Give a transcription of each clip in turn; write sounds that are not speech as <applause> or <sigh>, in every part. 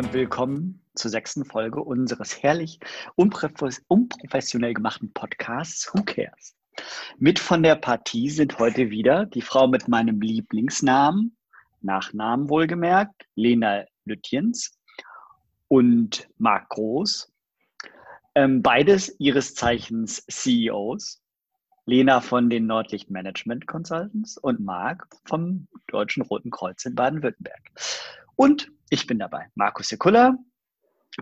und willkommen zur sechsten Folge unseres herrlich unprofessionell gemachten Podcasts Who Cares? Mit von der Partie sind heute wieder die Frau mit meinem Lieblingsnamen, Nachnamen wohlgemerkt, Lena Lütjens und Marc Groß. Ähm, beides ihres Zeichens CEOs. Lena von den Nordlicht Management Consultants und Marc vom Deutschen Roten Kreuz in Baden-Württemberg. Und ich bin dabei, Markus Sekula,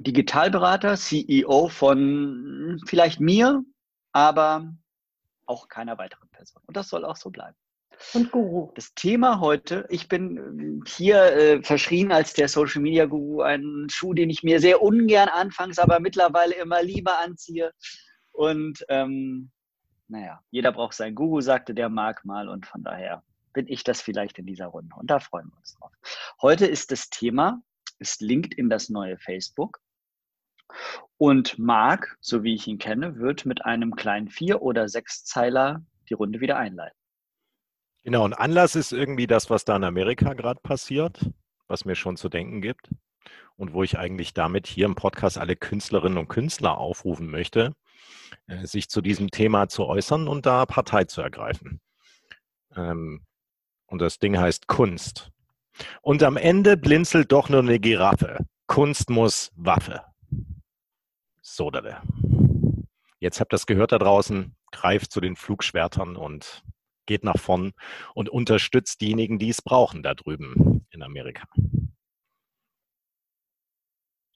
Digitalberater, CEO von vielleicht mir, aber auch keiner weiteren Person. Und das soll auch so bleiben. Und Guru. Das Thema heute, ich bin hier äh, verschrien als der Social Media Guru, ein Schuh, den ich mir sehr ungern anfangs, aber mittlerweile immer lieber anziehe. Und ähm, naja, jeder braucht seinen Guru, sagte der Marc mal. Und von daher bin ich das vielleicht in dieser Runde. Und da freuen wir uns drauf. Heute ist das Thema, ist LinkedIn das neue Facebook? Und Marc, so wie ich ihn kenne, wird mit einem kleinen Vier- oder Sechszeiler die Runde wieder einleiten. Genau, und Anlass ist irgendwie das, was da in Amerika gerade passiert, was mir schon zu denken gibt und wo ich eigentlich damit hier im Podcast alle Künstlerinnen und Künstler aufrufen möchte, äh, sich zu diesem Thema zu äußern und da Partei zu ergreifen. Ähm, und das Ding heißt Kunst. Und am Ende blinzelt doch nur eine Giraffe. Kunst muss Waffe. Sodale. Jetzt habt ihr das gehört da draußen. Greift zu den Flugschwertern und geht nach vorn und unterstützt diejenigen, die es brauchen da drüben in Amerika.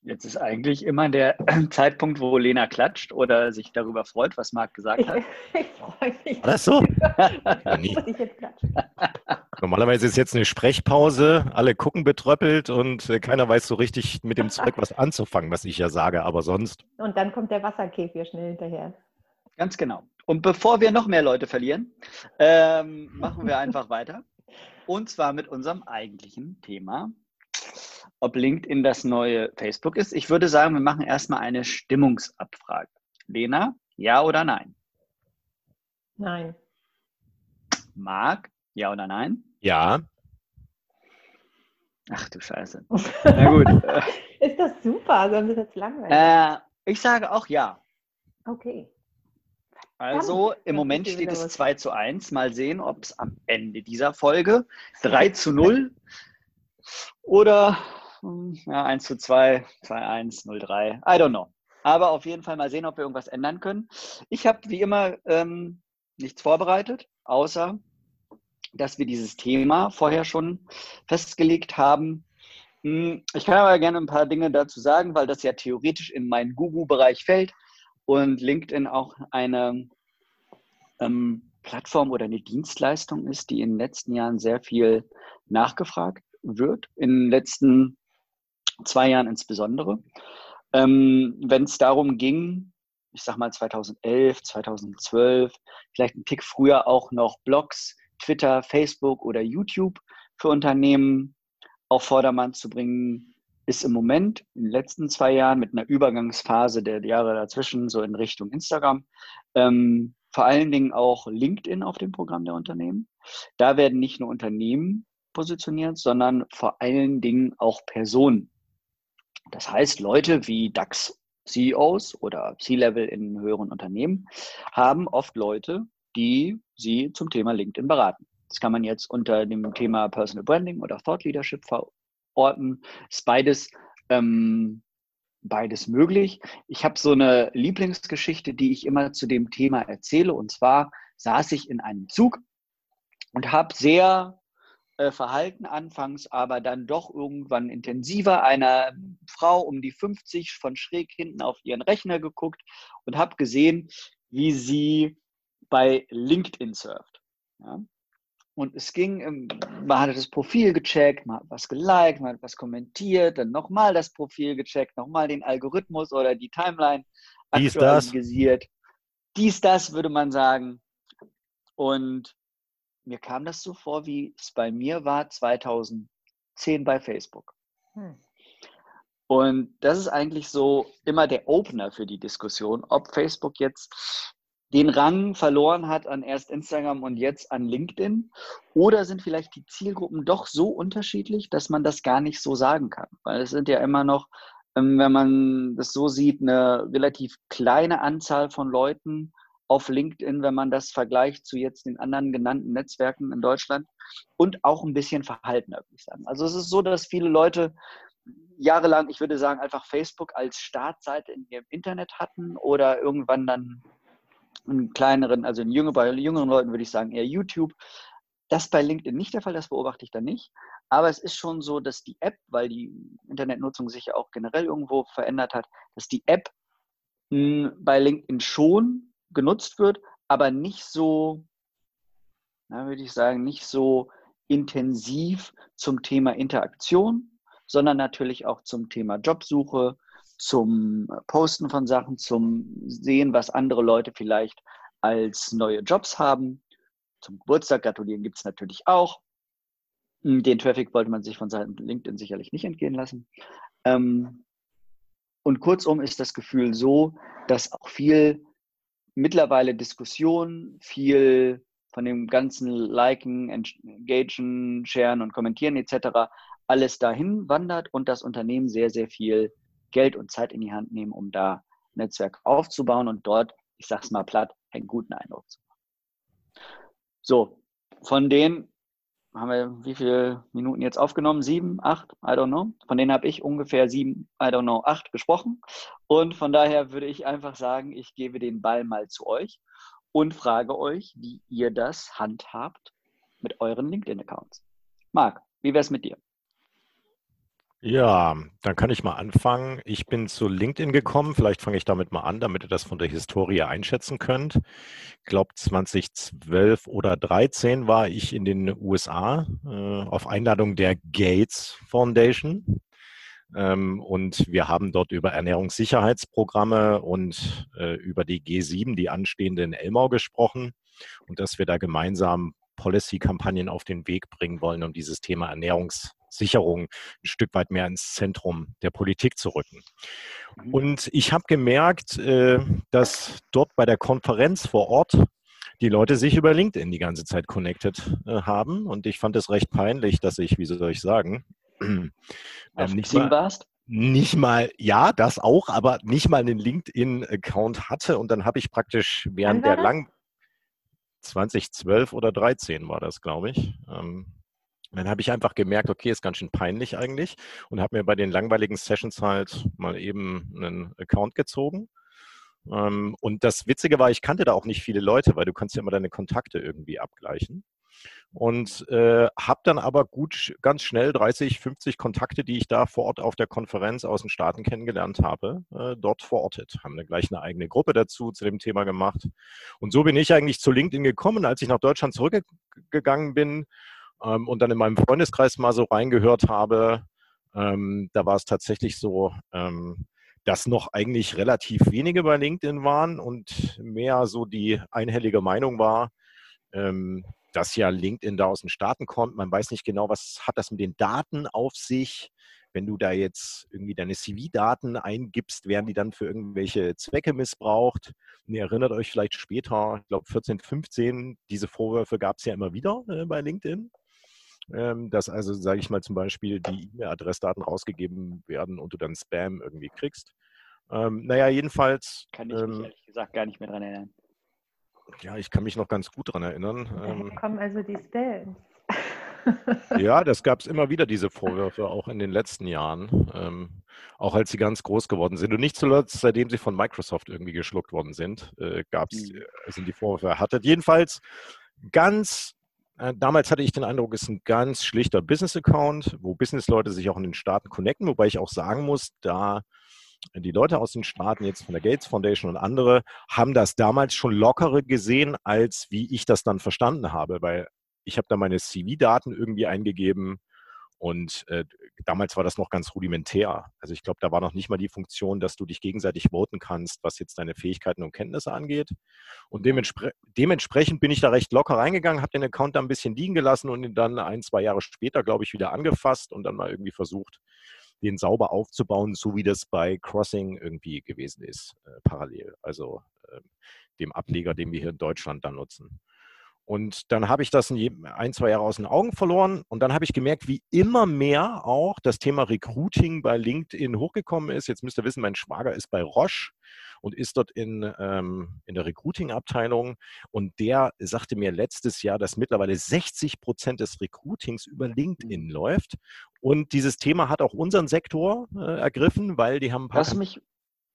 Jetzt ist eigentlich immer der <clears throat> Zeitpunkt, wo Lena klatscht oder sich darüber freut, was Marc gesagt hat. <laughs> Ich, freue mich. War das so? <laughs> ja, nie. <laughs> Normalerweise ist jetzt eine Sprechpause, alle gucken betröppelt und äh, keiner weiß so richtig mit dem Zeug was anzufangen, was ich ja sage, aber sonst. Und dann kommt der Wasserkäfig schnell hinterher. Ganz genau. Und bevor wir noch mehr Leute verlieren, ähm, machen wir einfach weiter. Und zwar mit unserem eigentlichen Thema, ob LinkedIn das neue Facebook ist. Ich würde sagen, wir machen erstmal eine Stimmungsabfrage. Lena, ja oder nein? Nein. Marc, ja oder nein? Ja. Ach du Scheiße. <laughs> Na gut. ist das super? Sonst ist das langweilig. Äh, ich sage auch ja. Okay. Also im Moment steht es 2 zu 1. Mal sehen, ob es am Ende dieser Folge 3 zu 0 <laughs> oder hm, ja, 1 zu 2, 2 1, 0 3. I don't know. Aber auf jeden Fall mal sehen, ob wir irgendwas ändern können. Ich habe wie immer ähm, nichts vorbereitet, außer dass wir dieses Thema vorher schon festgelegt haben. Hm, ich kann aber gerne ein paar Dinge dazu sagen, weil das ja theoretisch in meinen Google-Bereich fällt und LinkedIn auch eine ähm, Plattform oder eine Dienstleistung ist, die in den letzten Jahren sehr viel nachgefragt wird, in den letzten zwei Jahren insbesondere. Ähm, Wenn es darum ging, ich sag mal 2011, 2012, vielleicht ein Tick früher auch noch Blogs, Twitter, Facebook oder YouTube für Unternehmen auf Vordermann zu bringen, ist im Moment in den letzten zwei Jahren mit einer Übergangsphase der Jahre dazwischen so in Richtung Instagram, ähm, vor allen Dingen auch LinkedIn auf dem Programm der Unternehmen. Da werden nicht nur Unternehmen positioniert, sondern vor allen Dingen auch Personen. Das heißt, Leute wie DAX CEOs oder C-Level in höheren Unternehmen haben oft Leute, die sie zum Thema LinkedIn beraten. Das kann man jetzt unter dem Thema Personal Branding oder Thought Leadership Orten ist beides, ähm, beides möglich. Ich habe so eine Lieblingsgeschichte, die ich immer zu dem Thema erzähle. Und zwar saß ich in einem Zug und habe sehr verhalten anfangs, aber dann doch irgendwann intensiver einer Frau um die 50 von schräg hinten auf ihren Rechner geguckt und habe gesehen, wie sie bei LinkedIn surft. Ja? Und es ging, ähm, man hatte das Profil gecheckt, man hat was geliked, man hat was kommentiert, dann nochmal das Profil gecheckt, nochmal den Algorithmus oder die Timeline Dies, aktualisiert. Das. Dies, das würde man sagen. Und mir kam das so vor, wie es bei mir war 2010 bei Facebook. Hm. Und das ist eigentlich so immer der Opener für die Diskussion, ob Facebook jetzt den Rang verloren hat an erst Instagram und jetzt an LinkedIn? Oder sind vielleicht die Zielgruppen doch so unterschiedlich, dass man das gar nicht so sagen kann? Weil es sind ja immer noch, ähm, wenn man das so sieht, eine relativ kleine Anzahl von Leuten auf LinkedIn, wenn man das vergleicht zu jetzt den anderen genannten Netzwerken in Deutschland und auch ein bisschen verhaltener, würde ich sagen. Also es ist so, dass viele Leute jahrelang, ich würde sagen, einfach Facebook als Startseite in ihrem Internet hatten oder irgendwann dann in kleineren, also in jüngeren, bei jüngeren Leuten würde ich sagen eher YouTube. Das bei LinkedIn nicht der Fall, das beobachte ich da nicht. Aber es ist schon so, dass die App, weil die Internetnutzung sich ja auch generell irgendwo verändert hat, dass die App hm, bei LinkedIn schon genutzt wird, aber nicht so, na, würde ich sagen, nicht so intensiv zum Thema Interaktion, sondern natürlich auch zum Thema Jobsuche, zum Posten von Sachen, zum Sehen, was andere Leute vielleicht als neue Jobs haben. Zum Geburtstag gratulieren gibt es natürlich auch. Hm, den Traffic wollte man sich von Seiten LinkedIn sicherlich nicht entgehen lassen. Ähm, und kurzum ist das Gefühl so, dass auch viel mittlerweile Diskussion, viel von dem ganzen Liken, Engagen, Sharen und Kommentieren etc. alles dahin wandert und das Unternehmen sehr, sehr viel Geld und Zeit in die Hand nehmen, um da Netzwerk aufzubauen und dort, ich sag's mal platt, einen guten Eindruck zu machen. So, von denen haben wir wie viele Minuten jetzt aufgenommen? Sieben, acht? I don't know. Von denen habe ich ungefähr sieben, I don't know, acht gesprochen. Und von daher würde ich einfach sagen, ich gebe den Ball mal zu euch und frage euch, wie ihr das handhabt mit euren LinkedIn-Accounts. Marc, wie wäre es mit dir? Ja, dann kann ich mal anfangen. Ich bin zu LinkedIn gekommen. Vielleicht fange ich damit mal an, damit ihr das von der Historie einschätzen könnt. Ich glaube, 2012 oder 2013 war ich in den USA äh, auf Einladung der Gates Foundation. Ähm, und wir haben dort über Ernährungssicherheitsprogramme und äh, über die G7, die anstehende in Elmau gesprochen und dass wir da gemeinsam Policy-Kampagnen auf den Weg bringen wollen, um dieses Thema Ernährungs Sicherung ein Stück weit mehr ins Zentrum der Politik zu rücken. Mhm. Und ich habe gemerkt, äh, dass dort bei der Konferenz vor Ort die Leute sich über LinkedIn die ganze Zeit connected äh, haben. Und ich fand es recht peinlich, dass ich, wie soll ich sagen, <clears throat> Auf nicht mal, warst? Nicht mal, ja, das auch, aber nicht mal einen LinkedIn-Account hatte. Und dann habe ich praktisch während der lang 2012 oder 13 war das, glaube ich. Ähm, dann habe ich einfach gemerkt, okay, ist ganz schön peinlich eigentlich und habe mir bei den langweiligen Sessions halt mal eben einen Account gezogen. Ähm, und das Witzige war, ich kannte da auch nicht viele Leute, weil du kannst ja immer deine Kontakte irgendwie abgleichen. Und äh, habe dann aber gut, ganz schnell 30, 50 Kontakte, die ich da vor Ort auf der Konferenz aus den Staaten kennengelernt habe, äh, dort verortet. Haben eine, gleich eine eigene Gruppe dazu zu dem Thema gemacht. Und so bin ich eigentlich zu LinkedIn gekommen. Als ich nach Deutschland zurückgegangen bin, ähm, und dann in meinem Freundeskreis mal so reingehört habe, ähm, da war es tatsächlich so, ähm, dass noch eigentlich relativ wenige bei LinkedIn waren und mehr so die einhellige Meinung war, ähm, dass ja LinkedIn da aus den Staaten kommt. Man weiß nicht genau, was hat das mit den Daten auf sich. Wenn du da jetzt irgendwie deine CV-Daten eingibst, werden die dann für irgendwelche Zwecke missbraucht. Und ihr erinnert euch vielleicht später, ich glaube 14, 15, diese Vorwürfe gab es ja immer wieder äh, bei LinkedIn dass also, sage ich mal, zum Beispiel die E-Mail-Adressdaten rausgegeben werden und du dann Spam irgendwie kriegst. Ähm, naja, jedenfalls. Kann ich mich ähm, ehrlich gesagt gar nicht mehr dran erinnern. Ja, ich kann mich noch ganz gut dran erinnern. Ähm, kommen also die Spams. <laughs> ja, das gab es immer wieder, diese Vorwürfe, auch in den letzten Jahren. Ähm, auch als sie ganz groß geworden sind. Und nicht zuletzt, seitdem sie von Microsoft irgendwie geschluckt worden sind, äh, gab's, mhm. Äh, sind die Vorwürfe erhattet. Jedenfalls ganz damals hatte ich den Eindruck, es ist ein ganz schlichter Business-Account, wo Business-Leute sich auch in den Staaten connecten, wobei ich auch sagen muss, da die Leute aus den Staaten, jetzt von der Gates Foundation und andere, haben das damals schon lockerer gesehen, als wie ich das dann verstanden habe, weil ich habe da meine CV-Daten irgendwie eingegeben und äh, damals war das noch ganz rudimentär. Also ich glaube, da war noch nicht mal die Funktion, dass du dich gegenseitig voten kannst, was jetzt deine Fähigkeiten und Kenntnisse angeht. Und dementspre dementsprechend bin ich da recht locker reingegangen, habe den Account da ein bisschen liegen gelassen und ihn dann ein, zwei Jahre später, glaube ich, wieder angefasst und dann mal irgendwie versucht, den sauber aufzubauen, so wie das bei Crossing irgendwie gewesen ist, äh, parallel. Also äh, dem Ableger, den wir hier in Deutschland dann nutzen. Und dann habe ich das ein, zwei Jahre aus den Augen verloren. Und dann habe ich gemerkt, wie immer mehr auch das Thema Recruiting bei LinkedIn hochgekommen ist. Jetzt müsst ihr wissen, mein Schwager ist bei Roche und ist dort in, ähm, in der Recruiting-Abteilung. Und der sagte mir letztes Jahr, dass mittlerweile 60 Prozent des Recruitings über LinkedIn läuft. Und dieses Thema hat auch unseren Sektor äh, ergriffen, weil die haben ein paar. Lass mich,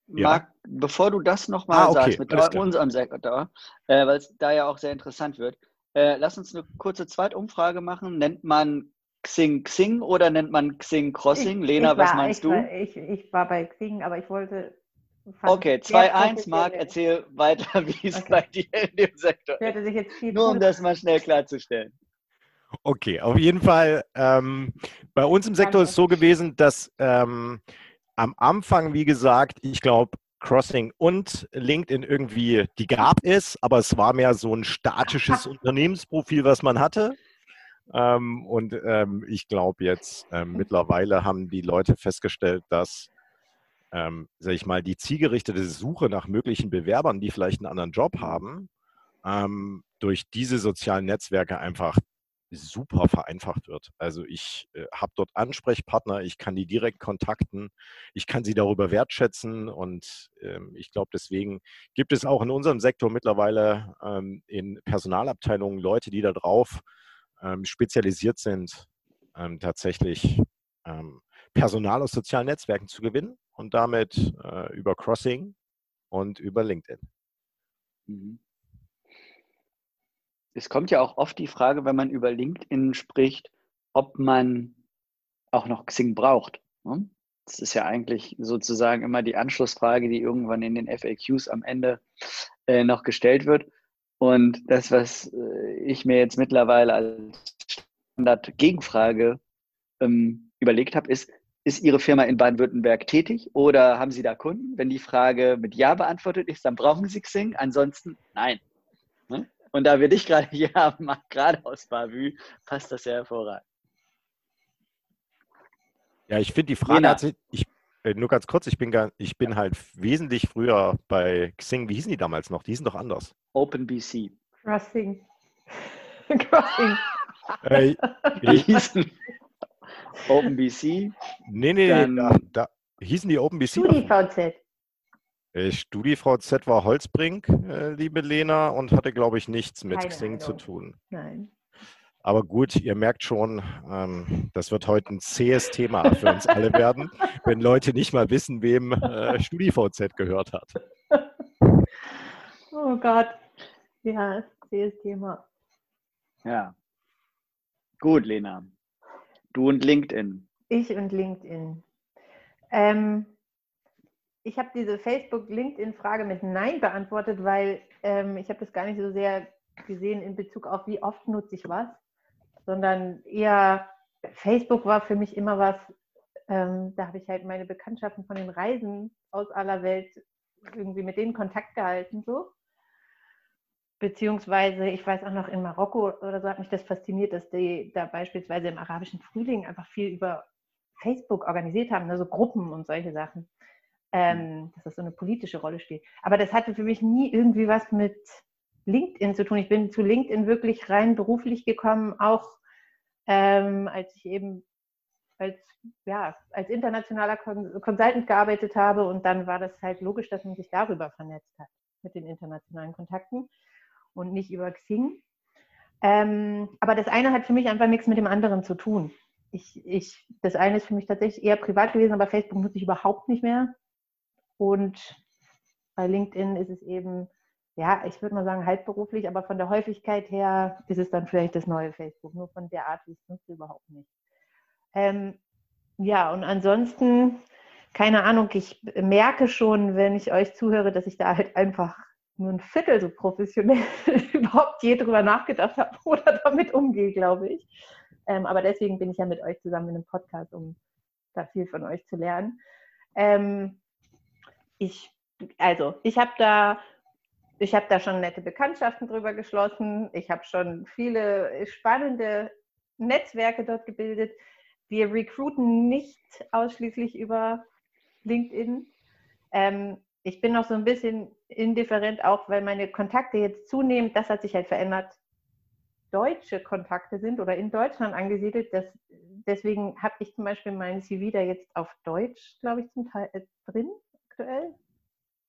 ja. Marc, bevor du das nochmal ah, okay. sagst, mit unserem Sektor, äh, weil es da ja auch sehr interessant wird, äh, lass uns eine kurze Zweitumfrage machen. Nennt man Xing Xing oder nennt man Xing Crossing? Ich, Lena, ich war, was meinst ich du? War, ich, ich war bei Xing, aber ich wollte. Okay, 2-1, Marc, erzähl weiter, <laughs> wie es okay. bei dir in dem Sektor ist. Nur um das mal schnell klarzustellen. Okay, auf jeden Fall. Ähm, bei uns im Sektor ist es so gewesen, dass ähm, am Anfang, wie gesagt, ich glaube, Crossing und LinkedIn irgendwie, die gab es, aber es war mehr so ein statisches <laughs> Unternehmensprofil, was man hatte. Ähm, und ähm, ich glaube jetzt, ähm, mittlerweile haben die Leute festgestellt, dass, ähm, sag ich mal, die zielgerichtete Suche nach möglichen Bewerbern, die vielleicht einen anderen Job haben, ähm, durch diese sozialen Netzwerke einfach super vereinfacht wird. Also ich äh, habe dort Ansprechpartner, ich kann die direkt kontakten, ich kann sie darüber wertschätzen und ähm, ich glaube, deswegen gibt es auch in unserem Sektor mittlerweile ähm, in Personalabteilungen Leute, die darauf ähm, spezialisiert sind, ähm, tatsächlich ähm, Personal aus sozialen Netzwerken zu gewinnen und damit äh, über Crossing und über LinkedIn. Mhm es kommt ja auch oft die Frage, wenn man über LinkedIn spricht, ob man auch noch Xing braucht. Ne? Das ist ja eigentlich sozusagen immer die Anschlussfrage, die irgendwann in den FAQs am Ende äh, noch gestellt wird. Und das, was äh, ich mir jetzt mittlerweile als Standard-Gegenfrage ähm, überlegt habe, ist, ist Ihre Firma in Baden-Württemberg tätig oder haben Sie da Kunden? Wenn die Frage mit Ja beantwortet ist, dann brauchen Sie Xing, ansonsten nein. Und da wir dich gerade hier haben, gerade aus Bavü, passt das ja hervorragend. Ja, ich finde die Frage, hat sich, ich, äh, nur ganz kurz, ich bin, ich bin halt wesentlich früher bei Xing, wie hießen die damals noch? Die hießen doch anders. OpenBC. Crossing. <laughs> Crossing. Äh, die hießen OpenBC. Nee, nee, nee, da, da hießen die OpenBC. StudiVZ. Äh, StudiVZ war Holzbrink, äh, liebe Lena, und hatte, glaube ich, nichts mit Keine Xing Ahnung. zu tun. Nein. Aber gut, ihr merkt schon, ähm, das wird heute ein zähes Thema für uns alle werden, <laughs> wenn Leute nicht mal wissen, wem äh, StudiVZ gehört hat. Oh Gott. Ja, zähes Thema. Ja. Gut, Lena. Du und LinkedIn. Ich und LinkedIn. Ähm, ich habe diese Facebook-LinkedIn-Frage mit Nein beantwortet, weil ähm, ich habe das gar nicht so sehr gesehen in Bezug auf, wie oft nutze ich was, sondern eher Facebook war für mich immer was, ähm, da habe ich halt meine Bekanntschaften von den Reisen aus aller Welt irgendwie mit denen Kontakt gehalten so. Beziehungsweise, ich weiß auch noch in Marokko oder so hat mich das fasziniert, dass die da beispielsweise im arabischen Frühling einfach viel über Facebook organisiert haben, also Gruppen und solche Sachen ähm, dass das so eine politische Rolle spielt. Aber das hatte für mich nie irgendwie was mit LinkedIn zu tun. Ich bin zu LinkedIn wirklich rein beruflich gekommen, auch ähm, als ich eben als, ja, als internationaler Consultant gearbeitet habe und dann war das halt logisch, dass man sich darüber vernetzt hat mit den internationalen Kontakten und nicht über Xing. Ähm, aber das eine hat für mich einfach nichts mit dem anderen zu tun. Ich, ich, das eine ist für mich tatsächlich eher privat gewesen, aber Facebook nutze ich überhaupt nicht mehr. Und bei LinkedIn ist es eben, ja, ich würde mal sagen, halbberuflich, aber von der Häufigkeit her ist es dann vielleicht das neue Facebook. Nur von der Art, wie es nutze, überhaupt nicht. Ähm, ja, und ansonsten, keine Ahnung, ich merke schon, wenn ich euch zuhöre, dass ich da halt einfach nur ein Viertel so professionell <laughs> überhaupt je drüber nachgedacht habe <laughs> oder damit umgehe, glaube ich. Ähm, aber deswegen bin ich ja mit euch zusammen in einem Podcast, um da viel von euch zu lernen. Ähm, ich, also ich habe da, ich habe da schon nette Bekanntschaften drüber geschlossen. Ich habe schon viele spannende Netzwerke dort gebildet. wir recruiten nicht ausschließlich über LinkedIn. Ähm, ich bin noch so ein bisschen indifferent, auch weil meine Kontakte jetzt zunehmend, das hat sich halt verändert, deutsche Kontakte sind oder in Deutschland angesiedelt. Das, deswegen habe ich zum Beispiel meinen CV da jetzt auf Deutsch, glaube ich, zum Teil äh, drin aktuell.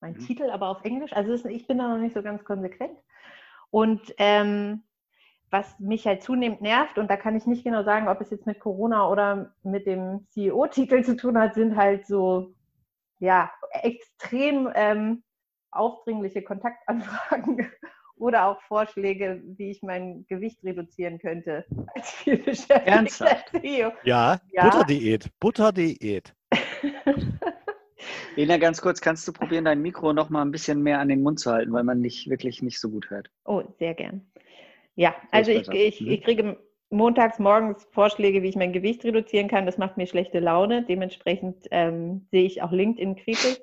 Mein mhm. Titel aber auf Englisch. Also ist, ich bin da noch nicht so ganz konsequent. Und ähm, was mich halt zunehmend nervt, und da kann ich nicht genau sagen, ob es jetzt mit Corona oder mit dem CEO-Titel zu tun hat, sind halt so ja, extrem ähm, aufdringliche Kontaktanfragen <laughs> oder auch Vorschläge, wie ich mein Gewicht reduzieren könnte als Ernsthaft? CEO. Ja, ja, Butterdiät, Butterdiät. <laughs> Lena, ganz kurz, kannst du probieren, dein Mikro noch mal ein bisschen mehr an den Mund zu halten, weil man dich wirklich nicht so gut hört. Oh, sehr gern. Ja, also ich, ich, ich kriege montags morgens Vorschläge, wie ich mein Gewicht reduzieren kann. Das macht mir schlechte Laune. Dementsprechend ähm, sehe ich auch LinkedIn kritisch.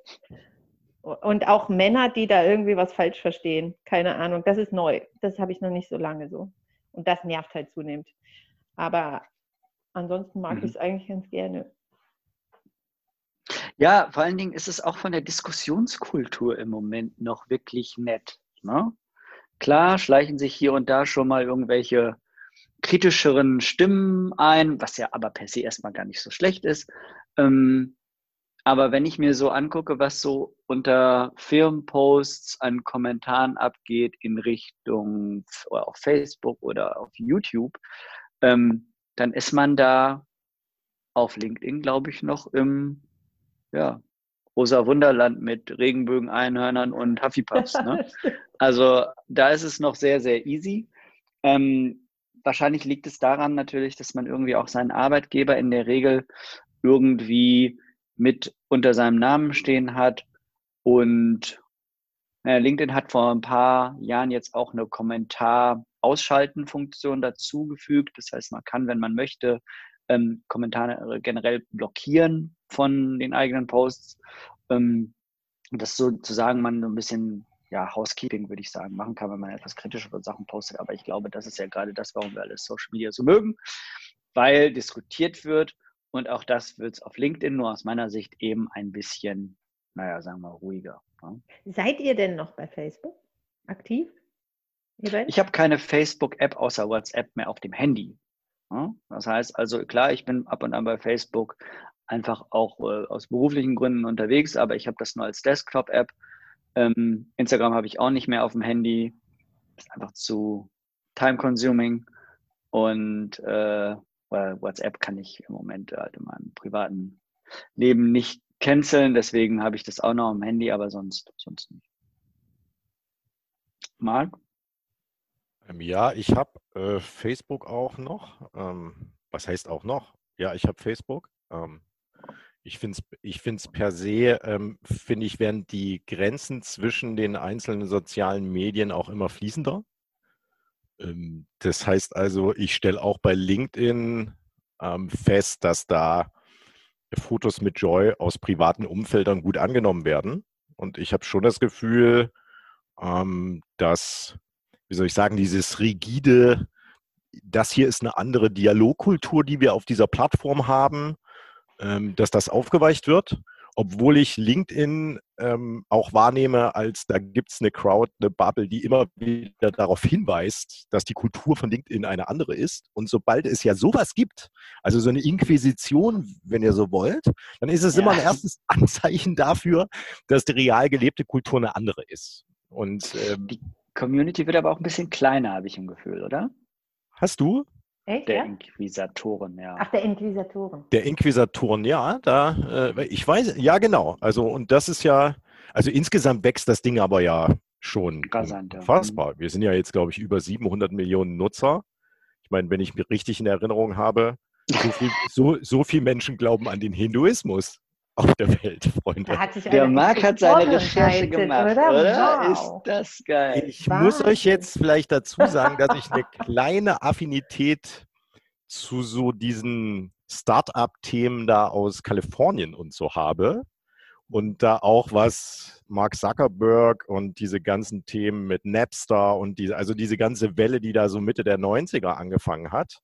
Und auch Männer, die da irgendwie was falsch verstehen. Keine Ahnung. Das ist neu. Das habe ich noch nicht so lange so. Und das nervt halt zunehmend. Aber ansonsten mag mhm. ich es eigentlich ganz gerne. Ja, vor allen Dingen ist es auch von der Diskussionskultur im Moment noch wirklich nett. Ne? Klar schleichen sich hier und da schon mal irgendwelche kritischeren Stimmen ein, was ja aber per se erstmal gar nicht so schlecht ist. Ähm, aber wenn ich mir so angucke, was so unter Firmenposts an Kommentaren abgeht in Richtung auf Facebook oder auf YouTube, ähm, dann ist man da auf LinkedIn, glaube ich, noch im ja, rosa Wunderland mit Regenbögen, Einhörnern und Huffypuffs. Ne? <laughs> Also da ist es noch sehr, sehr easy. Ähm, wahrscheinlich liegt es daran natürlich, dass man irgendwie auch seinen Arbeitgeber in der Regel irgendwie mit unter seinem Namen stehen hat. Und naja, LinkedIn hat vor ein paar Jahren jetzt auch eine Kommentar-Ausschalten-Funktion dazugefügt. Das heißt, man kann, wenn man möchte, ähm, Kommentare generell blockieren von den eigenen Posts. Ähm, das sozusagen man so ein bisschen ja, Housekeeping, würde ich sagen, machen kann, wenn man etwas kritischere Sachen postet. Aber ich glaube, das ist ja gerade das, warum wir alles Social Media so mögen, weil diskutiert wird und auch das wird es auf LinkedIn nur aus meiner Sicht eben ein bisschen, naja, sagen wir ruhiger. Ne? Seid ihr denn noch bei Facebook aktiv? Ich habe keine Facebook-App außer WhatsApp mehr auf dem Handy. Das heißt also, klar, ich bin ab und an bei Facebook einfach auch äh, aus beruflichen Gründen unterwegs, aber ich habe das nur als Desktop-App. Ähm, Instagram habe ich auch nicht mehr auf dem Handy. Ist einfach zu time-consuming. Und äh, WhatsApp kann ich im Moment halt in meinem privaten Leben nicht canceln, deswegen habe ich das auch noch am Handy, aber sonst, sonst nicht. Marc? Ähm, ja, ich habe äh, Facebook auch noch. Ähm, was heißt auch noch? Ja, ich habe Facebook. Ähm, ich finde es ich find's per se, ähm, finde ich, werden die Grenzen zwischen den einzelnen sozialen Medien auch immer fließender. Ähm, das heißt also, ich stelle auch bei LinkedIn ähm, fest, dass da Fotos mit Joy aus privaten Umfeldern gut angenommen werden. Und ich habe schon das Gefühl, ähm, dass wie soll ich sagen, dieses rigide, das hier ist eine andere Dialogkultur, die wir auf dieser Plattform haben, dass das aufgeweicht wird, obwohl ich LinkedIn ähm, auch wahrnehme, als da gibt es eine Crowd, eine Bubble, die immer wieder darauf hinweist, dass die Kultur von LinkedIn eine andere ist. Und sobald es ja sowas gibt, also so eine Inquisition, wenn ihr so wollt, dann ist es ja. immer ein erstes <laughs> Anzeichen dafür, dass die real gelebte Kultur eine andere ist. Und ähm, Community wird aber auch ein bisschen kleiner, habe ich im Gefühl, oder? Hast du? Echt, der ja? Inquisitoren, ja. Ach, der Inquisitoren. Der Inquisitoren, ja, da, äh, ich weiß, ja, genau. Also, und das ist ja, also insgesamt wächst das Ding aber ja schon Rasant, unfassbar. Ja. Wir sind ja jetzt, glaube ich, über 700 Millionen Nutzer. Ich meine, wenn ich mich richtig in Erinnerung habe, so viel, so, so viel Menschen glauben an den Hinduismus auf der Welt, Freunde. Der Marc hat seine Recherche gemacht, oder? oder? Wow. Ist das geil. Ich Wahnsinn. muss euch jetzt vielleicht dazu sagen, dass ich eine <laughs> kleine Affinität zu so diesen Start-up-Themen da aus Kalifornien und so habe. Und da auch was Mark Zuckerberg und diese ganzen Themen mit Napster und diese, also diese ganze Welle, die da so Mitte der 90er angefangen hat.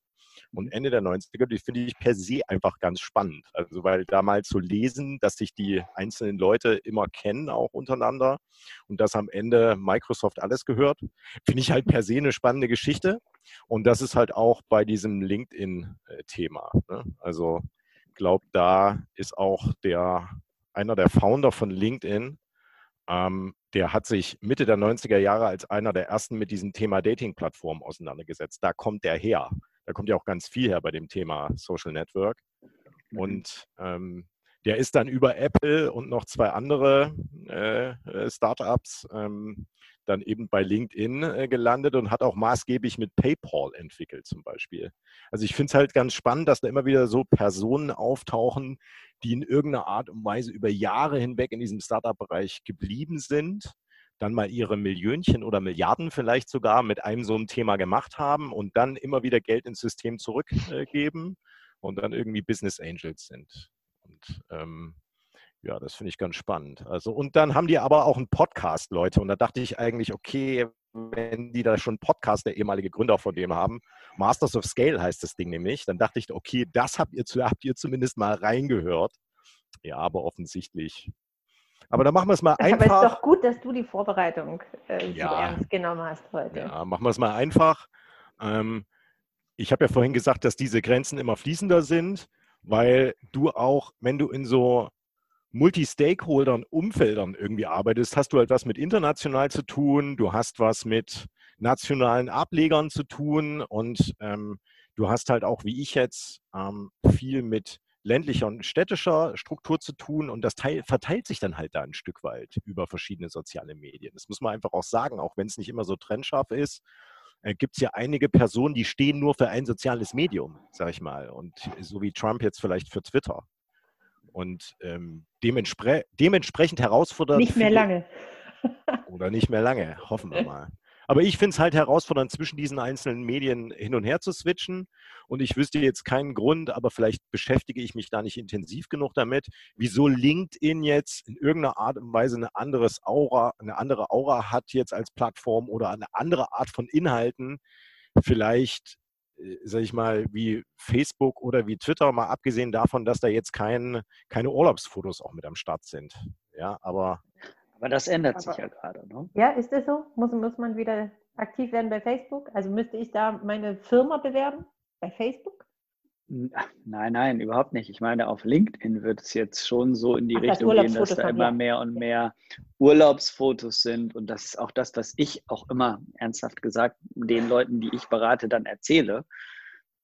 Und Ende der 90er, die finde ich per se einfach ganz spannend. Also weil da mal zu lesen, dass sich die einzelnen Leute immer kennen, auch untereinander und dass am Ende Microsoft alles gehört, finde ich halt per se eine spannende Geschichte. Und das ist halt auch bei diesem LinkedIn-Thema. Ne? Also glaube, da ist auch der einer der Founder von LinkedIn, ähm, der hat sich Mitte der 90er Jahre als einer der ersten mit diesem Thema Dating-Plattformen auseinandergesetzt. Da kommt der her. Da kommt ja auch ganz viel her bei dem Thema Social Network. Mhm. Und ähm, der ist dann über Apple und noch zwei andere äh, äh Startups ähm, dann eben bei LinkedIn äh, gelandet und hat auch maßgeblich mit PayPal entwickelt zum Beispiel. Also ich finde es halt ganz spannend, dass da immer wieder so Personen auftauchen, die in irgendeiner Art und Weise über Jahre hinweg in diesem Startup-Bereich geblieben sind, dann mal ihre Millionchen oder Milliarden vielleicht sogar mit einem so einem Thema gemacht haben und dann immer wieder Geld ins System zurückgeben und dann irgendwie Business Angels sind. Und ähm, ja, das finde ich ganz spannend. Also, und dann haben die aber auch einen Podcast, Leute. Und da dachte ich eigentlich, okay, wenn die da schon einen Podcast, der ehemalige Gründer von dem haben, Masters of Scale heißt das Ding nämlich, dann dachte ich, okay, das habt ihr, habt ihr zumindest mal reingehört. Ja, aber offensichtlich. Aber dann machen wir es mal einfach. Aber es ist doch gut, dass du die Vorbereitung äh, ja, so ernst genommen hast heute. Ja, machen wir es mal einfach. Ähm, ich habe ja vorhin gesagt, dass diese Grenzen immer fließender sind, weil du auch, wenn du in so Multi-Stakeholdern, Umfeldern irgendwie arbeitest, hast du halt was mit international zu tun, du hast was mit nationalen Ablegern zu tun und ähm, du hast halt auch, wie ich jetzt, ähm, viel mit ländlicher und städtischer Struktur zu tun und das Teil, verteilt sich dann halt da ein Stück weit über verschiedene soziale Medien. Das muss man einfach auch sagen, auch wenn es nicht immer so trennscharf ist, äh, gibt es ja einige Personen, die stehen nur für ein soziales Medium, sag ich mal. Und so wie Trump jetzt vielleicht für Twitter. Und ähm, dementspre dementsprechend herausfordernd. Nicht mehr lange. <laughs> oder nicht mehr lange, hoffen wir mal. Aber ich finde es halt herausfordernd, zwischen diesen einzelnen Medien hin und her zu switchen. Und ich wüsste jetzt keinen Grund, aber vielleicht beschäftige ich mich da nicht intensiv genug damit, wieso LinkedIn jetzt in irgendeiner Art und Weise eine, anderes Aura, eine andere Aura hat jetzt als Plattform oder eine andere Art von Inhalten vielleicht äh, sag ich mal, wie Facebook oder wie Twitter, mal abgesehen davon, dass da jetzt kein, keine Urlaubsfotos auch mit am Start sind. Ja, aber. Aber das ändert aber, sich ja gerade, ne? Ja, ist das so? Muss, muss man wieder aktiv werden bei Facebook? Also müsste ich da meine Firma bewerben bei Facebook? Nein, nein, überhaupt nicht. Ich meine, auf LinkedIn wird es jetzt schon so in die Ach, Richtung gehen, dass da immer mehr und mehr Urlaubsfotos sind. Und das ist auch das, was ich auch immer ernsthaft gesagt den Leuten, die ich berate, dann erzähle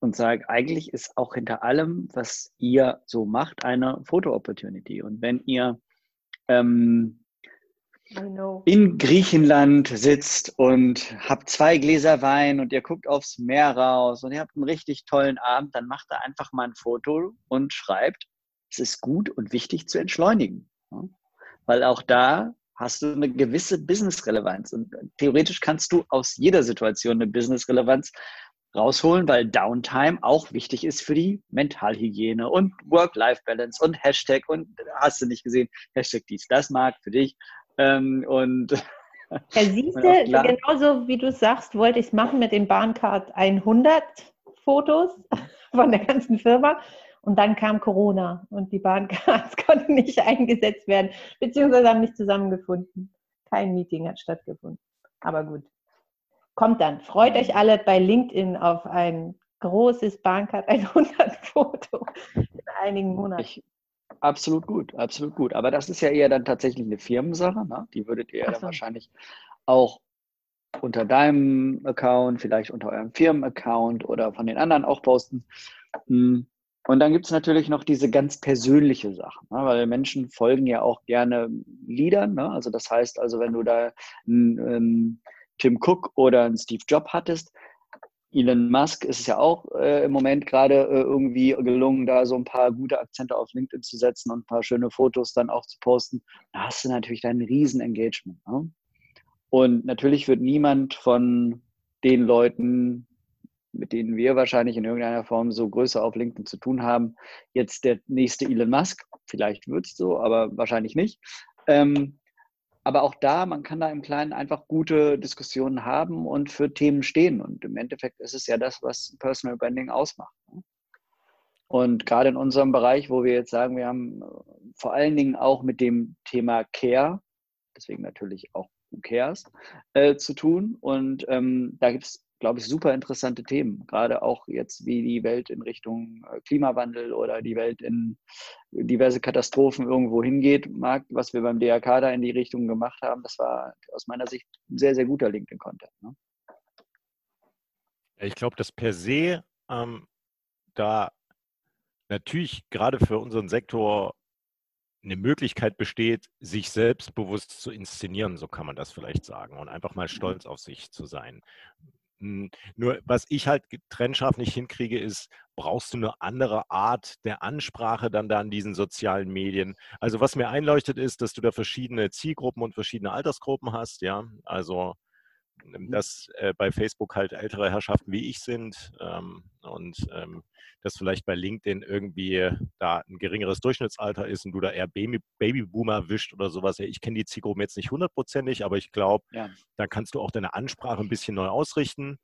und sage, eigentlich ist auch hinter allem, was ihr so macht, eine Foto-Opportunity. Und wenn ihr ähm, in Griechenland sitzt und habt zwei Gläser Wein und ihr guckt aufs Meer raus und ihr habt einen richtig tollen Abend, dann macht da einfach mal ein Foto und schreibt, es ist gut und wichtig zu entschleunigen. Weil auch da hast du eine gewisse Business-Relevanz und theoretisch kannst du aus jeder Situation eine Business-Relevanz rausholen, weil Downtime auch wichtig ist für die Mentalhygiene und Work-Life-Balance und Hashtag und hast du nicht gesehen, Hashtag dies, das mag für dich ähm, und <laughs> ja, siehst <laughs> du, genauso wie du sagst, wollte ich es machen mit den Bahncard 100 Fotos <laughs> von der ganzen Firma. Und dann kam Corona und die Bahncards konnten nicht eingesetzt werden, beziehungsweise haben nicht zusammengefunden. Kein Meeting hat stattgefunden. Aber gut. Kommt dann. Freut euch alle bei LinkedIn auf ein großes Bahncard 100 Foto in einigen Monaten. Ich, Absolut gut, absolut gut. Aber das ist ja eher dann tatsächlich eine Firmensache. Ne? Die würdet ihr so. dann wahrscheinlich auch unter deinem Account, vielleicht unter eurem Firmenaccount oder von den anderen auch posten. Hm. Und dann gibt es natürlich noch diese ganz persönliche Sache, ne? weil Menschen folgen ja auch gerne Liedern. Ne? Also das heißt also, wenn du da einen, einen Tim Cook oder einen Steve Jobs hattest, Elon Musk ist es ja auch äh, im Moment gerade äh, irgendwie gelungen, da so ein paar gute Akzente auf LinkedIn zu setzen und ein paar schöne Fotos dann auch zu posten. Da hast du natürlich dann ein riesen Engagement. Ne? Und natürlich wird niemand von den Leuten, mit denen wir wahrscheinlich in irgendeiner Form so größer auf LinkedIn zu tun haben, jetzt der nächste Elon Musk. Vielleicht wird es so, aber wahrscheinlich nicht. Ähm, aber auch da, man kann da im Kleinen einfach gute Diskussionen haben und für Themen stehen. Und im Endeffekt ist es ja das, was Personal Branding ausmacht. Ne? Und gerade in unserem Bereich, wo wir jetzt sagen, wir haben äh, vor allen Dingen auch mit dem Thema Care, deswegen natürlich auch Who Cares, äh, zu tun. Und ähm, da gibt es glaube ich, super interessante Themen. Gerade auch jetzt, wie die Welt in Richtung äh, Klimawandel oder die Welt in diverse Katastrophen irgendwo hingeht, mag, was wir beim DRK da in die Richtung gemacht haben, das war aus meiner Sicht ein sehr, sehr guter LinkedIn-Content. Ne? Ich glaube, dass per se ähm, da natürlich gerade für unseren Sektor eine Möglichkeit besteht, sich selbstbewusst zu inszenieren, so kann man das vielleicht sagen, und einfach mal mhm. stolz auf sich zu sein. Hm, nur was ich halt trennscharf nicht hinkriege, ist, brauchst du eine andere Art der Ansprache dann da in diesen sozialen Medien? Also was mir einleuchtet ist, dass du da verschiedene Zielgruppen und verschiedene Altersgruppen hast, ja. Also. Dass äh, bei Facebook halt ältere Herrschaften wie ich sind ähm, und ähm, dass vielleicht bei LinkedIn irgendwie da ein geringeres Durchschnittsalter ist und du da eher Baby, Babyboomer wischt oder sowas. Ich kenne die Zielgruppen jetzt nicht hundertprozentig, aber ich glaube, ja. da kannst du auch deine Ansprache ein bisschen neu ausrichten.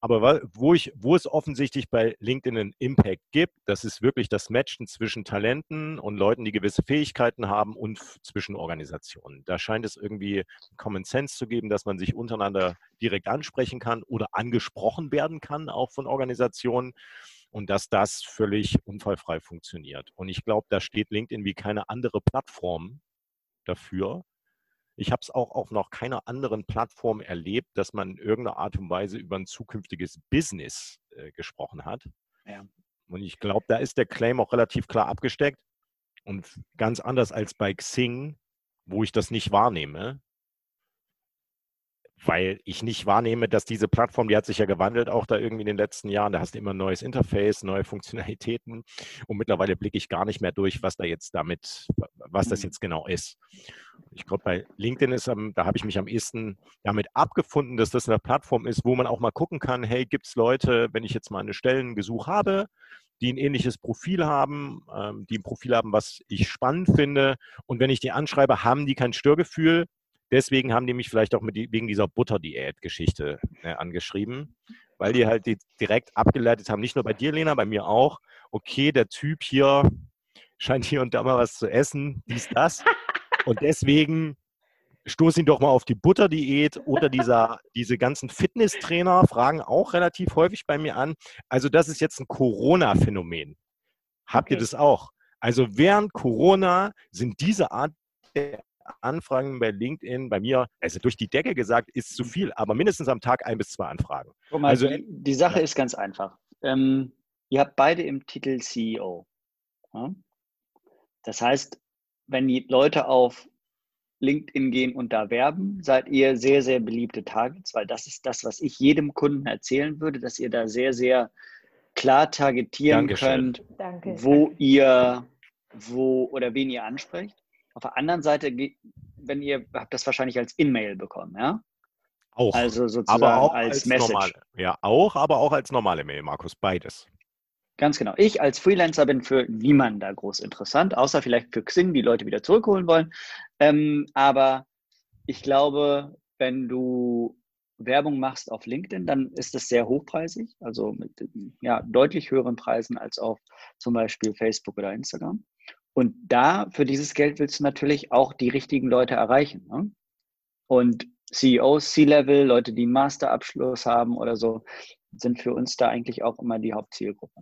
Aber wo, ich, wo es offensichtlich bei LinkedIn einen Impact gibt, das ist wirklich das Matchen zwischen Talenten und Leuten, die gewisse Fähigkeiten haben und zwischen Organisationen. Da scheint es irgendwie Common Sense zu geben, dass man sich untereinander direkt ansprechen kann oder angesprochen werden kann, auch von Organisationen. Und dass das völlig unfallfrei funktioniert. Und ich glaube, da steht LinkedIn wie keine andere Plattform dafür, ich habe es auch auf noch keiner anderen Plattform erlebt, dass man in irgendeiner Art und Weise über ein zukünftiges Business äh, gesprochen hat. Ja. Und ich glaube, da ist der Claim auch relativ klar abgesteckt. Und ganz anders als bei Xing, wo ich das nicht wahrnehme, weil ich nicht wahrnehme, dass diese Plattform, die hat sich ja gewandelt, auch da irgendwie in den letzten Jahren. Da hast du immer ein neues Interface, neue Funktionalitäten und mittlerweile blicke ich gar nicht mehr durch, was da jetzt damit, was das mhm. jetzt genau ist. Ich glaube, bei LinkedIn ist, da habe ich mich am ehesten damit abgefunden, dass das eine Plattform ist, wo man auch mal gucken kann, hey, gibt es Leute, wenn ich jetzt mal eine Stellengesuch habe, die ein ähnliches Profil haben, ähm, die ein Profil haben, was ich spannend finde. Und wenn ich die anschreibe, haben die kein Störgefühl, Deswegen haben die mich vielleicht auch mit, wegen dieser Butterdiät-Geschichte äh, angeschrieben, weil die halt die direkt abgeleitet haben, nicht nur bei dir, Lena, bei mir auch. Okay, der Typ hier scheint hier und da mal was zu essen, dies, das. Und deswegen stoß ihn doch mal auf die Butterdiät oder dieser, diese ganzen Fitnesstrainer fragen auch relativ häufig bei mir an. Also das ist jetzt ein Corona-Phänomen. Habt okay. ihr das auch? Also während Corona sind diese Art der Anfragen bei LinkedIn bei mir, also durch die Decke gesagt, ist zu viel, aber mindestens am Tag ein bis zwei Anfragen. Guck mal, also, die, die Sache ja. ist ganz einfach. Ähm, ihr habt beide im Titel CEO. Ja? Das heißt, wenn die Leute auf LinkedIn gehen und da werben, seid ihr sehr, sehr beliebte Targets, weil das ist das, was ich jedem Kunden erzählen würde, dass ihr da sehr, sehr klar targetieren Dankeschön. könnt, Danke. wo ihr, wo oder wen ihr ansprecht. Auf der anderen Seite, wenn ihr habt das wahrscheinlich als In-Mail bekommen, ja? Auch. Also sozusagen aber auch als, als Message. Normale. Ja, auch, aber auch als normale Mail, Markus, beides. Ganz genau. Ich als Freelancer bin für niemanden da groß interessant, außer vielleicht für Xing, die Leute wieder zurückholen wollen. Ähm, aber ich glaube, wenn du Werbung machst auf LinkedIn, dann ist das sehr hochpreisig, also mit ja, deutlich höheren Preisen als auf zum Beispiel Facebook oder Instagram. Und da, für dieses Geld willst du natürlich auch die richtigen Leute erreichen. Ne? Und CEOs, C-Level, Leute, die einen Masterabschluss haben oder so, sind für uns da eigentlich auch immer die Hauptzielgruppe.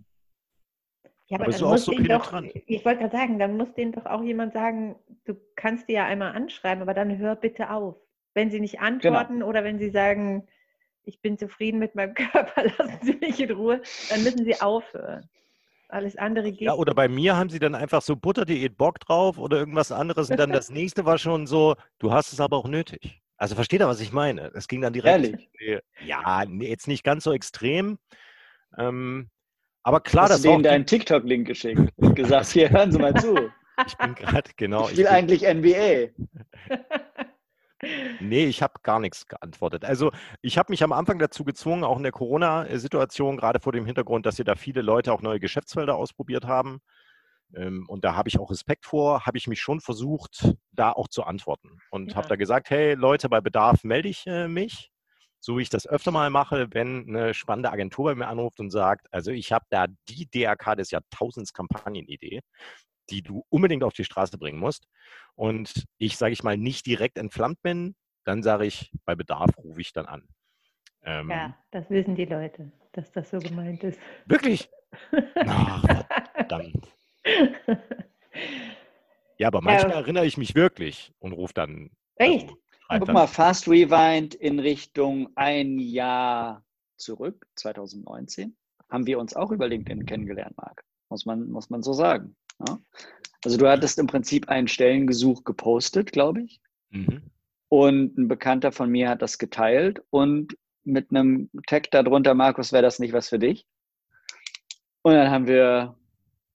Ja, aber, aber dann muss so doch, ich wollte gerade sagen, dann muss denen doch auch jemand sagen, du kannst die ja einmal anschreiben, aber dann hör bitte auf. Wenn sie nicht antworten genau. oder wenn sie sagen, ich bin zufrieden mit meinem <laughs> Körper, lassen Sie mich in Ruhe, dann müssen sie aufhören. Alles andere geht. Ja, oder bei mir haben sie dann einfach so Butterdiät Bock drauf oder irgendwas anderes und dann das nächste war schon so, du hast es aber auch nötig. Also versteht ihr, was ich meine? Es ging dann direkt. Ehrlich? Ja, jetzt nicht ganz so extrem. Ähm, aber klar, das ist. denen deinen TikTok-Link geschickt und gesagt, <laughs> hier hören Sie mal zu. Ich bin gerade, genau. Ich will eigentlich NBA. <laughs> Nee, ich habe gar nichts geantwortet. Also ich habe mich am Anfang dazu gezwungen, auch in der Corona-Situation, gerade vor dem Hintergrund, dass hier da viele Leute auch neue Geschäftsfelder ausprobiert haben, Ähm, und da habe ich auch Respekt vor, habe ich mich schon versucht, da auch zu antworten. Und ja. habe da gesagt, hey Leute, bei Bedarf melde ich äh, mich so wie ich das öfter mal mache, wenn eine spannende Agentur bei mir anruft und sagt, also ich habe da die DRK des Jahrtausends Kampagnenidee, die du unbedingt auf die Straße bringen musst. Und ich, sage ich mal, nicht direkt entflammt bin, dann sage ich, bei Bedarf rufe ich dann an. Ähm, ja, das wissen die Leute, dass das so gemeint ist. Wirklich? <laughs> Ach, verdammt. Ja, aber manchmal ja. erinnere ich mich wirklich und rufe dann. Echt? Also, Guck mal, Fast Rewind in Richtung ein Jahr zurück, 2019, haben wir uns auch über LinkedIn kennengelernt, Marc. Muss man, muss man so sagen. Ja? Also du hattest im Prinzip einen Stellengesuch gepostet, glaube ich. Mhm. Und ein Bekannter von mir hat das geteilt und mit einem Tag darunter, Markus, wäre das nicht was für dich? Und dann haben wir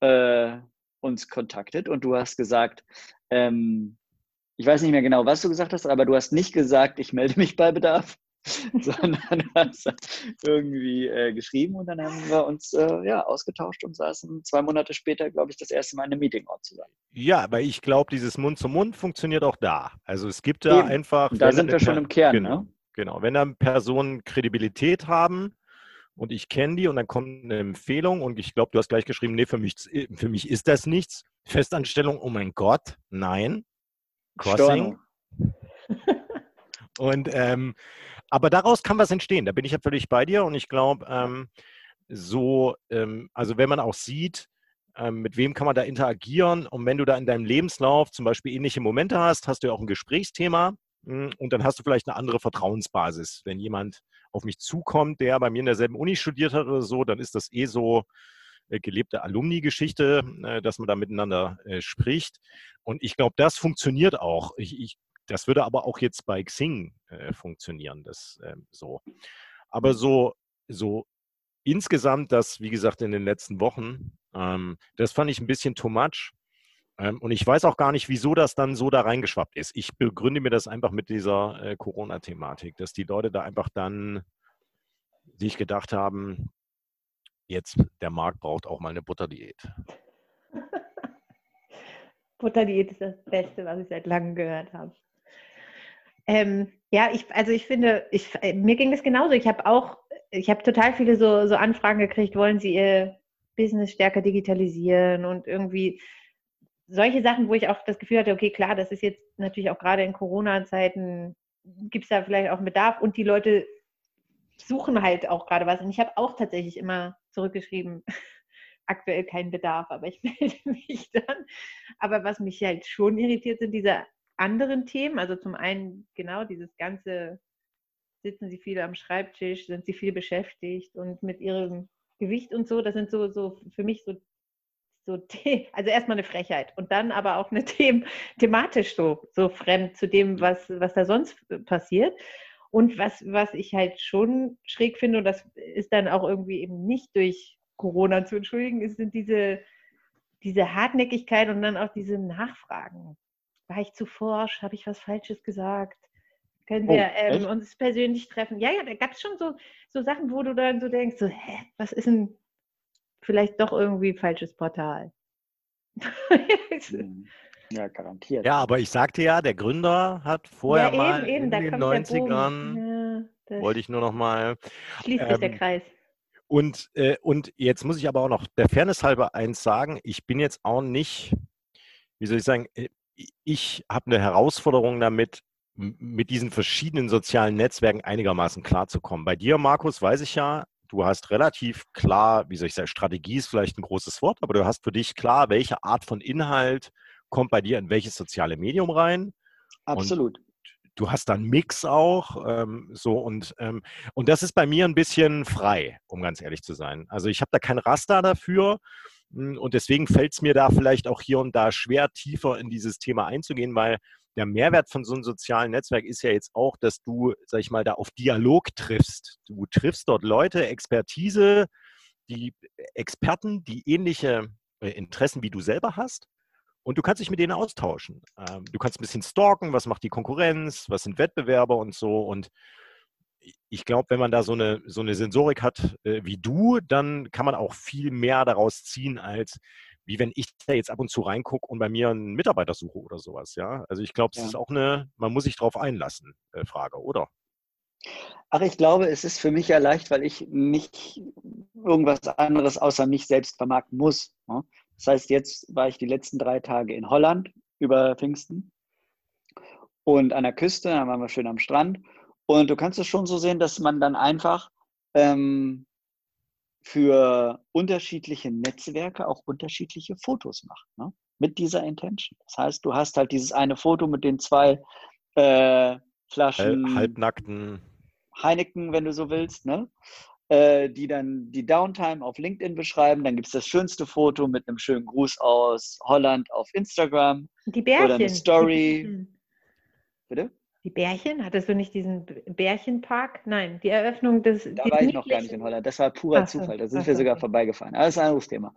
äh, uns kontaktet und du hast gesagt, ähm, ich weiß nicht mehr genau, was du gesagt hast, aber du hast nicht gesagt, ich melde mich bei Bedarf, <laughs> sondern <laughs> hast irgendwie äh, geschrieben und dann haben wir uns äh, ja, ausgetauscht und saßen zwei Monate später, glaube ich, das erste Mal in einem Meetingort zusammen. Ja, aber ich glaube, dieses Mund-zu-Mund funktioniert auch da. Also es gibt da Eben. einfach. da sind wir schon im Kern. Genau, ne? genau. Wenn da Personen Kredibilität haben, und ich kenne die und dann kommt eine Empfehlung und ich glaube, du hast gleich geschrieben, nee, für mich, für mich ist das nichts. Festanstellung, oh mein Gott, nein. Crossing. und ähm, aber daraus kann was entstehen. Da bin ich ja völlig bei dir und ich glaube, ähm, so, ähm, also wenn man auch sieht, ähm, mit wem kann man da interagieren und wenn du da in deinem Lebenslauf zum Beispiel ähnliche Momente hast, hast du ja auch ein Gesprächsthema hm, und dann hast du vielleicht eine andere Vertrauensbasis. Wenn jemand auf mich zukommt, der bei mir in derselben Uni studiert hat oder so, dann ist das eh so, äh, gelebte Alumni-Geschichte, äh, dass man da miteinander äh, spricht. Und ich glaube, das funktioniert auch. Ich, ich, das würde aber auch jetzt bei Xing funktionieren, das ähm, so. Aber so, so insgesamt, das, wie gesagt, in den letzten Wochen, ähm, das fand ich ein bisschen too much. Ähm, und ich weiß auch gar nicht, wieso das dann so da reingeschwappt ist. Ich begründe mir das einfach mit dieser Corona-Thematik, dass die Leute da einfach dann sich gedacht haben, jetzt der Markt braucht auch mal eine Butterdiät. <laughs> Butterdiät ist das Beste, was ich seit langem gehört habe. Ähm, ja, ich, also ich finde, ich, äh, mir ging das genauso. Ich habe auch, ich habe total viele so, so Anfragen gekriegt, wollen Sie Ihr Business stärker digitalisieren und irgendwie solche Sachen, wo ich auch das Gefühl hatte, okay, klar, das ist jetzt natürlich auch gerade in Corona-Zeiten, gibt es da vielleicht auch einen Bedarf und die Leute suchen halt auch gerade was. Und ich habe auch tatsächlich immer zurückgeschrieben, <laughs> aktuell kein Bedarf, aber ich <laughs> melde mich dann. Aber was mich halt schon irritiert, sind diese anderen Themen. Also zum einen genau dieses ganze, sitzen sie viel am Schreibtisch, sind sie viel beschäftigt und mit ihrem Gewicht und so, das sind so, so für mich so, so <laughs> also erstmal eine Frechheit und dann aber auch eine Them thematisch so, so fremd zu dem, was, was da sonst passiert. Und was, was ich halt schon schräg finde, und das ist dann auch irgendwie eben nicht durch Corona zu entschuldigen, ist, sind diese, diese Hartnäckigkeit und dann auch diese Nachfragen. War ich zu forsch? Habe ich was Falsches gesagt? Können wir oh, ähm, uns persönlich treffen? Ja, ja, da gab es schon so, so Sachen, wo du dann so denkst, so, hä, was ist denn vielleicht doch irgendwie falsches Portal? Hm. Ja, garantiert. Ja, aber ich sagte ja, der Gründer hat vorher ja, eben, mal eben, in den 90ern, ja, wollte ich nur noch mal. Schließt sich der ähm, Kreis. Und, äh, und jetzt muss ich aber auch noch der Fairness halber eins sagen, ich bin jetzt auch nicht, wie soll ich sagen, äh, ich habe eine Herausforderung damit, mit diesen verschiedenen sozialen Netzwerken einigermaßen klarzukommen. Bei dir, Markus, weiß ich ja, du hast relativ klar, wie soll ich sagen, Strategie ist vielleicht ein großes Wort, aber du hast für dich klar, welche Art von Inhalt kommt bei dir in welches soziale Medium rein. Absolut. Und du hast dann Mix auch, ähm, so und, ähm, und das ist bei mir ein bisschen frei, um ganz ehrlich zu sein. Also ich habe da kein Raster dafür und deswegen fällt es mir da vielleicht auch hier und da schwer, tiefer in dieses Thema einzugehen, weil der Mehrwert von so einem sozialen Netzwerk ist ja jetzt auch, dass du, sag ich mal, da auf Dialog triffst. Du triffst dort Leute, Expertise, die Experten, die ähnliche äh, Interessen wie du selber hast und du kannst dich mit denen austauschen. Ähm, du kannst ein bisschen stalken, was macht die Konkurrenz, was sind Wettbewerber und so. Und ich glaube, wenn man da so eine, so eine Sensorik hat äh, wie du, dann kann man auch viel mehr daraus ziehen, als wie wenn ich da jetzt ab und zu reingucke und bei mir einen Mitarbeiter suche oder sowas. Ja, also ich glaube, es ja. ist auch eine, man muss sich darauf einlassen, äh, Frage, oder? Ach, ich glaube, es ist für mich ja leicht, weil ich nicht irgendwas anderes außer mich selbst vermarkten muss. Ne? Das heißt, jetzt war ich die letzten drei Tage in Holland über Pfingsten und an der Küste, da waren wir schön am Strand. Und du kannst es schon so sehen, dass man dann einfach ähm, für unterschiedliche Netzwerke auch unterschiedliche Fotos macht, ne? mit dieser Intention. Das heißt, du hast halt dieses eine Foto mit den zwei äh, Flaschen halbnackten Heineken, wenn du so willst, ne? Äh, die dann die Downtime auf LinkedIn beschreiben. Dann gibt es das schönste Foto mit einem schönen Gruß aus Holland auf Instagram. Die Bärchen. Oder eine Story. <laughs> Bitte? Die Bärchen? Hattest du nicht diesen Bärchenpark? Nein, die Eröffnung des. Da war ich noch gar nicht in Holland. Das war purer so, Zufall. Da sind wir so. sogar vorbeigefahren. Aber das ist ein anderes Thema.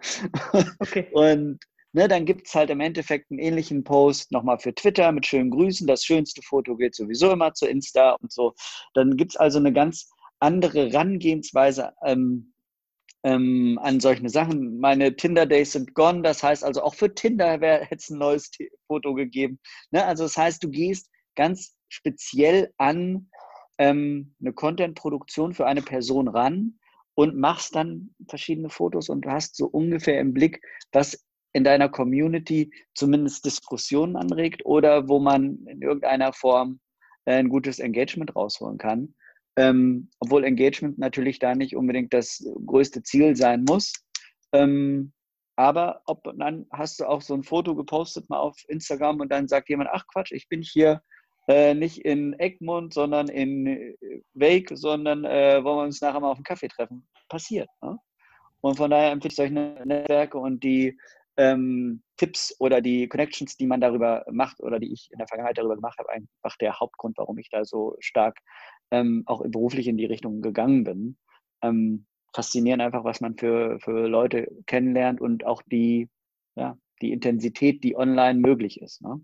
Okay. <laughs> Und ne, dann gibt es halt im Endeffekt einen ähnlichen Post nochmal für Twitter mit schönen Grüßen. Das schönste Foto geht sowieso immer zu Insta und so. Dann gibt es also eine ganz andere Herangehensweise ähm, ähm, an solche Sachen. Meine Tinder Days sind gone. Das heißt also auch für Tinder hätte es ein neues Foto gegeben. Ne? Also das heißt, du gehst ganz speziell an ähm, eine Content-Produktion für eine Person ran und machst dann verschiedene Fotos und du hast so ungefähr im Blick, was in deiner Community zumindest Diskussionen anregt oder wo man in irgendeiner Form äh, ein gutes Engagement rausholen kann. Ähm, obwohl Engagement natürlich da nicht unbedingt das größte Ziel sein muss. Ähm, aber ob, dann hast du auch so ein Foto gepostet mal auf Instagram und dann sagt jemand, ach Quatsch, ich bin hier äh, nicht in Egmont, sondern in äh, Wake, sondern äh, wollen wir uns nachher mal auf einen Kaffee treffen. Passiert. Ne? Und von daher empfehle ich solche Netzwerke und die ähm, Tipps oder die Connections, die man darüber macht oder die ich in der Vergangenheit darüber gemacht habe, einfach der Hauptgrund, warum ich da so stark ähm, auch beruflich in die Richtung gegangen bin. Ähm, faszinieren einfach, was man für, für Leute kennenlernt und auch die, ja, die Intensität, die online möglich ist. Ne?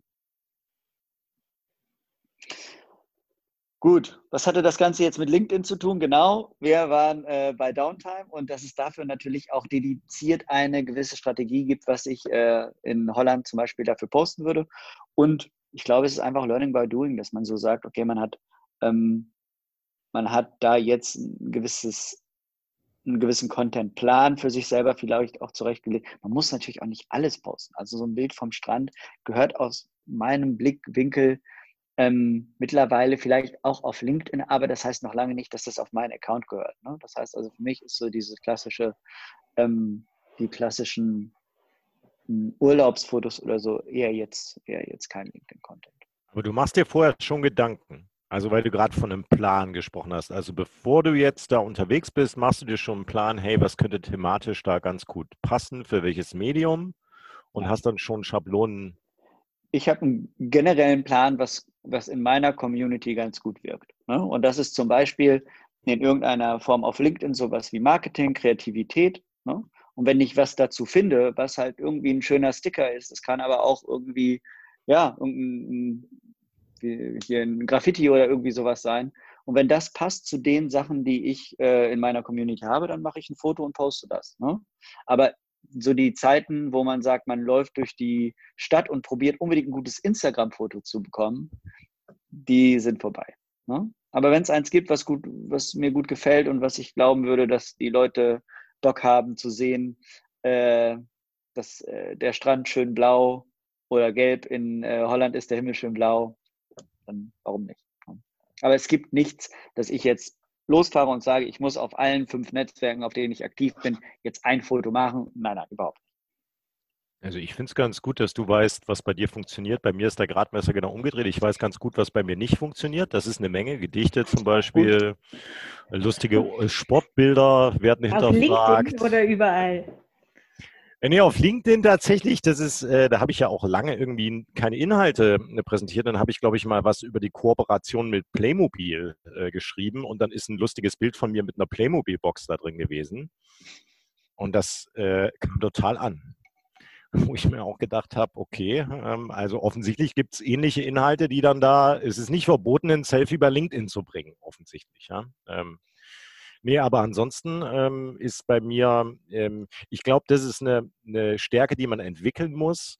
Gut, was hatte das Ganze jetzt mit LinkedIn zu tun? Genau, wir waren äh, bei Downtime und dass es dafür natürlich auch dediziert eine gewisse Strategie gibt, was ich äh, in Holland zum Beispiel dafür posten würde. Und ich glaube, es ist einfach Learning by Doing, dass man so sagt, okay, man hat, ähm, man hat da jetzt ein gewisses einen gewissen Contentplan für sich selber vielleicht auch zurechtgelegt. Man muss natürlich auch nicht alles posten. Also so ein Bild vom Strand gehört aus meinem Blickwinkel ähm, mittlerweile vielleicht auch auf LinkedIn, aber das heißt noch lange nicht, dass das auf meinen Account gehört. Ne? Das heißt also für mich ist so dieses klassische, ähm, die klassischen ähm, Urlaubsfotos oder so eher jetzt, eher jetzt kein LinkedIn-Content. Aber du machst dir vorher schon Gedanken. Also weil du gerade von einem Plan gesprochen hast. Also bevor du jetzt da unterwegs bist, machst du dir schon einen Plan, hey, was könnte thematisch da ganz gut passen, für welches Medium und hast dann schon Schablonen ich habe einen generellen Plan, was, was in meiner Community ganz gut wirkt. Ne? Und das ist zum Beispiel in irgendeiner Form auf LinkedIn sowas wie Marketing, Kreativität. Ne? Und wenn ich was dazu finde, was halt irgendwie ein schöner Sticker ist, es kann aber auch irgendwie, ja, irgendein, hier ein Graffiti oder irgendwie sowas sein. Und wenn das passt zu den Sachen, die ich äh, in meiner Community habe, dann mache ich ein Foto und poste das. Ne? Aber so die Zeiten, wo man sagt, man läuft durch die Stadt und probiert unbedingt ein gutes Instagram-Foto zu bekommen, die sind vorbei. Ne? Aber wenn es eins gibt, was, gut, was mir gut gefällt und was ich glauben würde, dass die Leute Bock haben zu sehen, äh, dass äh, der Strand schön blau oder gelb, in äh, Holland ist der Himmel schön blau, dann warum nicht? Ne? Aber es gibt nichts, dass ich jetzt losfahre und sage, ich muss auf allen fünf Netzwerken, auf denen ich aktiv bin, jetzt ein Foto machen. Nein, nein, überhaupt nicht. Also ich finde es ganz gut, dass du weißt, was bei dir funktioniert. Bei mir ist der Gradmesser genau umgedreht. Ich weiß ganz gut, was bei mir nicht funktioniert. Das ist eine Menge. Gedichte zum Beispiel, lustige Sportbilder werden hinterfragt. Auf oder überall. Äh, nee, auf LinkedIn tatsächlich, das ist, äh, da habe ich ja auch lange irgendwie keine Inhalte äh, präsentiert. Dann habe ich, glaube ich, mal was über die Kooperation mit Playmobil äh, geschrieben und dann ist ein lustiges Bild von mir mit einer Playmobil-Box da drin gewesen. Und das äh, kam total an. <laughs> Wo ich mir auch gedacht habe, okay, ähm, also offensichtlich gibt es ähnliche Inhalte, die dann da, es ist nicht verboten, ein Selfie bei LinkedIn zu bringen, offensichtlich. Ja? Ähm, Nee, aber ansonsten ähm, ist bei mir, ähm, ich glaube, das ist eine, eine Stärke, die man entwickeln muss,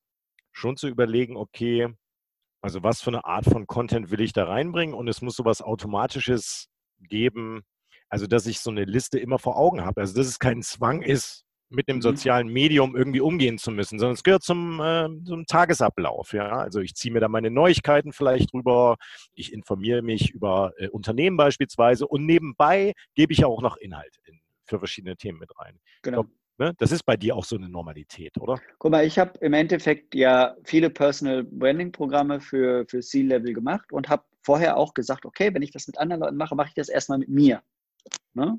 schon zu überlegen, okay, also was für eine Art von Content will ich da reinbringen und es muss sowas Automatisches geben, also dass ich so eine Liste immer vor Augen habe. Also dass es kein Zwang ist, mit einem mhm. sozialen Medium irgendwie umgehen zu müssen, sondern es gehört zum, äh, zum Tagesablauf. Ja? Also ich ziehe mir da meine Neuigkeiten vielleicht drüber, ich informiere mich über äh, Unternehmen beispielsweise und nebenbei gebe ich ja auch noch Inhalt in, für verschiedene Themen mit rein. Genau. Glaub, ne? Das ist bei dir auch so eine Normalität, oder? Guck mal, ich habe im Endeffekt ja viele Personal Branding Programme für, für C-Level gemacht und habe vorher auch gesagt, okay, wenn ich das mit anderen Leuten mache, mache ich das erstmal mit mir. Ne?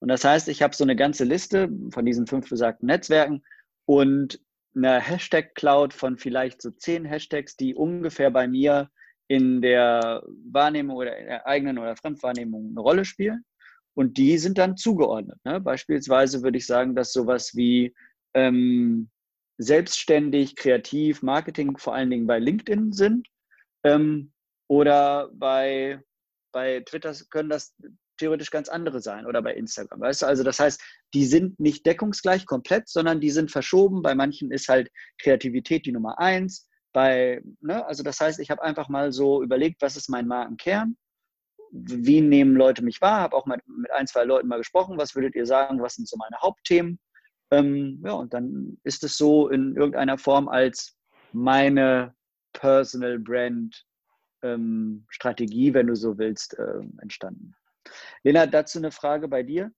Und das heißt, ich habe so eine ganze Liste von diesen fünf besagten Netzwerken und eine Hashtag-Cloud von vielleicht so zehn Hashtags, die ungefähr bei mir in der Wahrnehmung oder in der eigenen oder Fremdwahrnehmung eine Rolle spielen. Und die sind dann zugeordnet. Ne? Beispielsweise würde ich sagen, dass sowas wie ähm, selbstständig, kreativ, Marketing vor allen Dingen bei LinkedIn sind. Ähm, oder bei, bei Twitter können das theoretisch ganz andere sein oder bei Instagram. Weißt du, also das heißt, die sind nicht deckungsgleich komplett, sondern die sind verschoben. Bei manchen ist halt Kreativität die Nummer eins. Bei, ne, also das heißt, ich habe einfach mal so überlegt, was ist mein Markenkern? Wie nehmen Leute mich wahr? Habe auch mal mit ein, zwei Leuten mal gesprochen. Was würdet ihr sagen? Was sind so meine Hauptthemen? Ähm, ja, und dann ist es so in irgendeiner Form als meine Personal Brand ähm, Strategie, wenn du so willst, äh, entstanden. Lena, dazu eine Frage bei dir.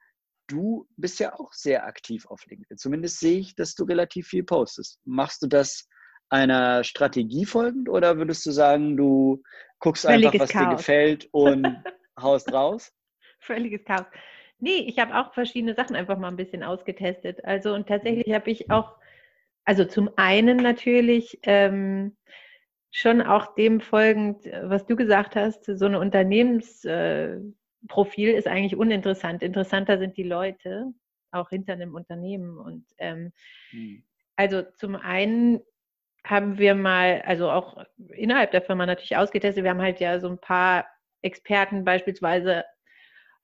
Du bist ja auch sehr aktiv auf LinkedIn. Zumindest sehe ich, dass du relativ viel postest. Machst du das einer Strategie folgend oder würdest du sagen, du guckst Völliges einfach, was Chaos. dir gefällt und <laughs> haust raus? Völliges Chaos. Nee, ich habe auch verschiedene Sachen einfach mal ein bisschen ausgetestet. Also und tatsächlich habe ich auch, also zum einen natürlich ähm, schon auch dem folgend, was du gesagt hast, so eine Unternehmens, äh, Profil ist eigentlich uninteressant. Interessanter sind die Leute, auch hinter einem Unternehmen. Und ähm, mhm. also zum einen haben wir mal, also auch innerhalb der Firma natürlich ausgetestet, wir haben halt ja so ein paar Experten beispielsweise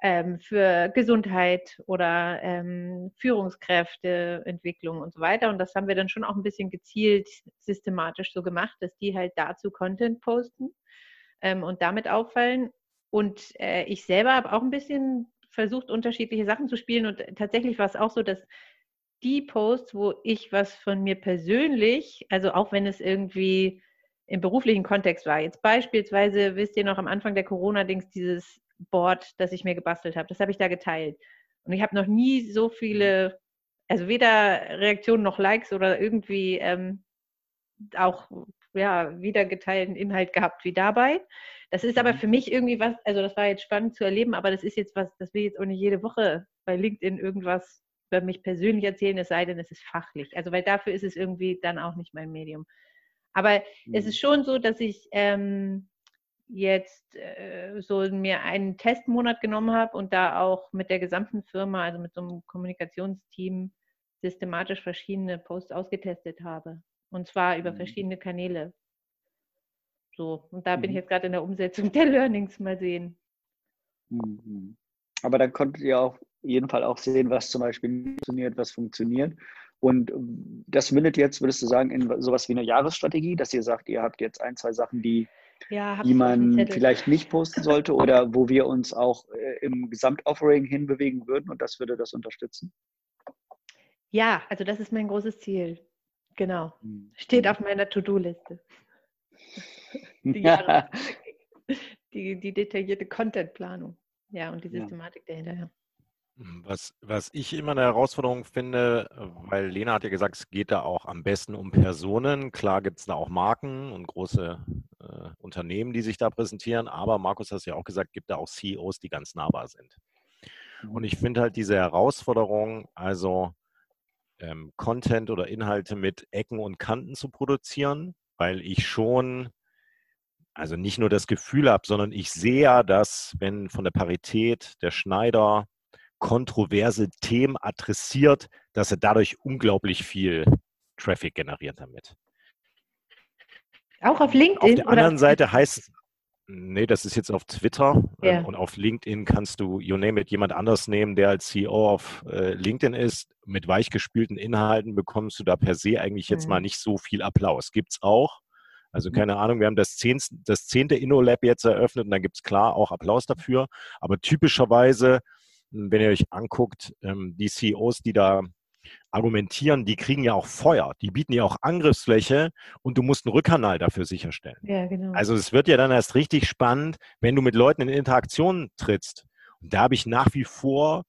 ähm, für Gesundheit oder ähm, Führungskräfteentwicklung und so weiter. Und das haben wir dann schon auch ein bisschen gezielt systematisch so gemacht, dass die halt dazu Content posten ähm, und damit auffallen. Und äh, ich selber habe auch ein bisschen versucht, unterschiedliche Sachen zu spielen. Und tatsächlich war es auch so, dass die Posts, wo ich was von mir persönlich, also auch wenn es irgendwie im beruflichen Kontext war, jetzt beispielsweise, wisst ihr noch am Anfang der Corona-Dings, dieses Board, das ich mir gebastelt habe, das habe ich da geteilt. Und ich habe noch nie so viele, also weder Reaktionen noch Likes oder irgendwie ähm, auch ja, wiedergeteilten Inhalt gehabt wie dabei. Das ist aber mhm. für mich irgendwie was, also das war jetzt spannend zu erleben, aber das ist jetzt was, das will jetzt auch nicht jede Woche bei LinkedIn irgendwas über mich persönlich erzählen, es sei denn, es ist fachlich. Also weil dafür ist es irgendwie dann auch nicht mein Medium. Aber mhm. es ist schon so, dass ich ähm, jetzt äh, so mir einen Testmonat genommen habe und da auch mit der gesamten Firma, also mit so einem Kommunikationsteam, systematisch verschiedene Posts ausgetestet habe. Und zwar über mhm. verschiedene Kanäle. So, und da bin ich mhm. jetzt gerade in der Umsetzung <laughs> der Learnings mal sehen. Mhm. Aber dann konntet ihr auf jeden Fall auch sehen, was zum Beispiel funktioniert, was funktioniert. Und das mündet jetzt, würdest du sagen, in sowas wie eine Jahresstrategie, dass ihr sagt, ihr habt jetzt ein, zwei Sachen, die, ja, die man vielleicht nicht posten sollte oder wo wir uns auch äh, im Gesamtoffering hinbewegen würden und das würde das unterstützen? Ja, also das ist mein großes Ziel. Genau. Steht auf meiner To-Do-Liste. <laughs> <laughs> die, <laughs> die, die, detaillierte Contentplanung. Ja, und die Systematik ja. dahinter. Was, was ich immer eine Herausforderung finde, weil Lena hat ja gesagt, es geht da auch am besten um Personen. Klar gibt es da auch Marken und große äh, Unternehmen, die sich da präsentieren, aber Markus hat es ja auch gesagt, gibt da auch CEOs, die ganz nahbar sind. Und ich finde halt diese Herausforderung, also ähm, Content oder Inhalte mit Ecken und Kanten zu produzieren, weil ich schon also nicht nur das Gefühl habe, sondern ich sehe ja, dass wenn von der Parität der Schneider kontroverse Themen adressiert, dass er dadurch unglaublich viel Traffic generiert damit. Auch auf LinkedIn? Auf der anderen Seite heißt Nee, das ist jetzt auf Twitter ja. ähm, und auf LinkedIn kannst du, you name it, jemand anders nehmen, der als CEO auf äh, LinkedIn ist. Mit weichgespülten Inhalten bekommst du da per se eigentlich jetzt mhm. mal nicht so viel Applaus. Gibt's auch. Also mhm. keine Ahnung, wir haben das zehnte, das zehnte InnoLab jetzt eröffnet und da gibt's klar auch Applaus dafür. Aber typischerweise, wenn ihr euch anguckt, ähm, die CEOs, die da argumentieren, die kriegen ja auch Feuer, die bieten ja auch Angriffsfläche und du musst einen Rückkanal dafür sicherstellen. Ja, genau. Also es wird ja dann erst richtig spannend, wenn du mit Leuten in Interaktion trittst. Und da habe ich nach wie vor,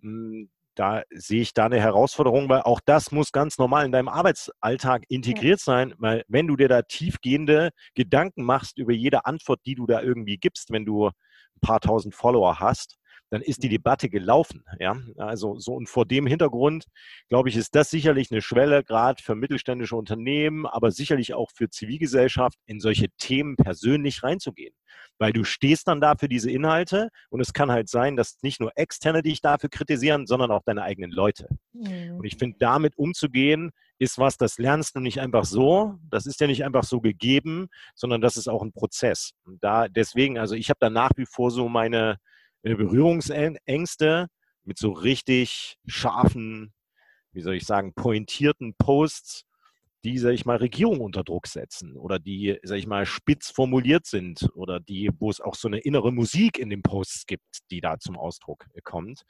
hm, da sehe ich da eine Herausforderung, weil auch das muss ganz normal in deinem Arbeitsalltag integriert sein, weil wenn du dir da tiefgehende Gedanken machst über jede Antwort, die du da irgendwie gibst, wenn du ein paar tausend Follower hast, dann ist die Debatte gelaufen. Ja? Also so und vor dem Hintergrund, glaube ich, ist das sicherlich eine Schwelle, gerade für mittelständische Unternehmen, aber sicherlich auch für Zivilgesellschaft, in solche Themen persönlich reinzugehen. Weil du stehst dann da für diese Inhalte und es kann halt sein, dass nicht nur Externe dich dafür kritisieren, sondern auch deine eigenen Leute. Mhm. Und ich finde, damit umzugehen, ist was, das lernst du nicht einfach so. Das ist ja nicht einfach so gegeben, sondern das ist auch ein Prozess. Und da deswegen, also ich habe da nach wie vor so meine, Berührungsängste mit so richtig scharfen, wie soll ich sagen, pointierten Posts, die, sag ich mal, Regierung unter Druck setzen oder die, sag ich mal, spitz formuliert sind oder die, wo es auch so eine innere Musik in den Posts gibt, die da zum Ausdruck äh, kommt,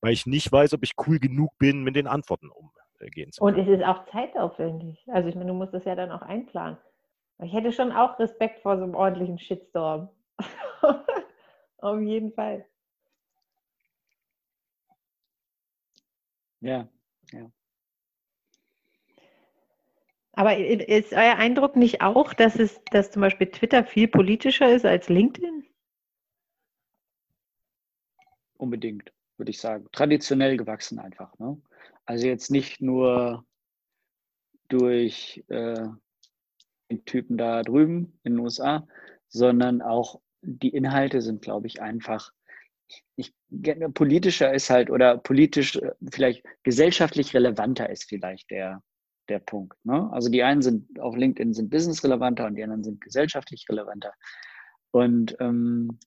weil ich nicht weiß, ob ich cool genug bin, mit den Antworten umgehen zu können. Und es ist auch zeitaufwendig. Also ich meine, du musst das ja dann auch einplanen. Ich hätte schon auch Respekt vor so einem ordentlichen Shitstorm. <laughs> Auf jeden Fall. Ja, ja. Aber ist euer Eindruck nicht auch, dass es, dass zum Beispiel Twitter viel politischer ist als LinkedIn? Unbedingt, würde ich sagen. Traditionell gewachsen einfach. Ne? Also jetzt nicht nur durch äh, den Typen da drüben in den USA, sondern auch die Inhalte sind, glaube ich, einfach ich, politischer ist halt oder politisch äh, vielleicht gesellschaftlich relevanter ist vielleicht der, der Punkt. Ne? Also die einen sind auf LinkedIn sind business relevanter und die anderen sind gesellschaftlich relevanter. Und ähm,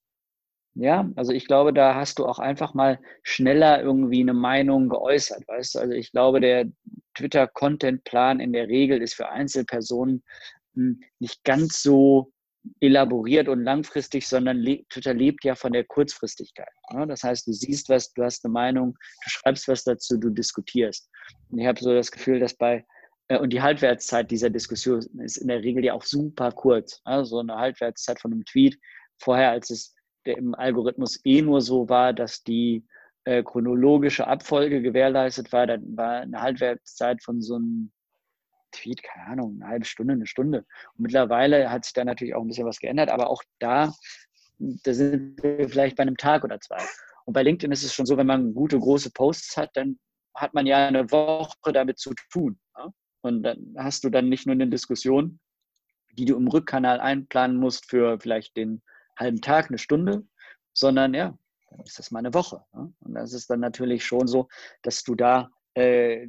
ja, also ich glaube, da hast du auch einfach mal schneller irgendwie eine Meinung geäußert, weißt du? Also ich glaube, der Twitter-Content-Plan in der Regel ist für Einzelpersonen hm, nicht ganz so elaboriert und langfristig, sondern Twitter lebt ja von der Kurzfristigkeit. Ne? Das heißt, du siehst was, du hast eine Meinung, du schreibst was dazu, du diskutierst. Und ich habe so das Gefühl, dass bei äh, und die Halbwertszeit dieser Diskussion ist in der Regel ja auch super kurz. Also eine Halbwertszeit von einem Tweet. Vorher, als es im Algorithmus eh nur so war, dass die äh, chronologische Abfolge gewährleistet war, dann war eine Halbwertszeit von so einem Tweet, keine Ahnung, eine halbe Stunde, eine Stunde. Und mittlerweile hat sich da natürlich auch ein bisschen was geändert, aber auch da, da sind wir vielleicht bei einem Tag oder zwei. Und bei LinkedIn ist es schon so, wenn man gute, große Posts hat, dann hat man ja eine Woche damit zu tun. Ja? Und dann hast du dann nicht nur eine Diskussion, die du im Rückkanal einplanen musst für vielleicht den halben Tag, eine Stunde, sondern ja, dann ist das mal eine Woche. Ja? Und das ist dann natürlich schon so, dass du da äh,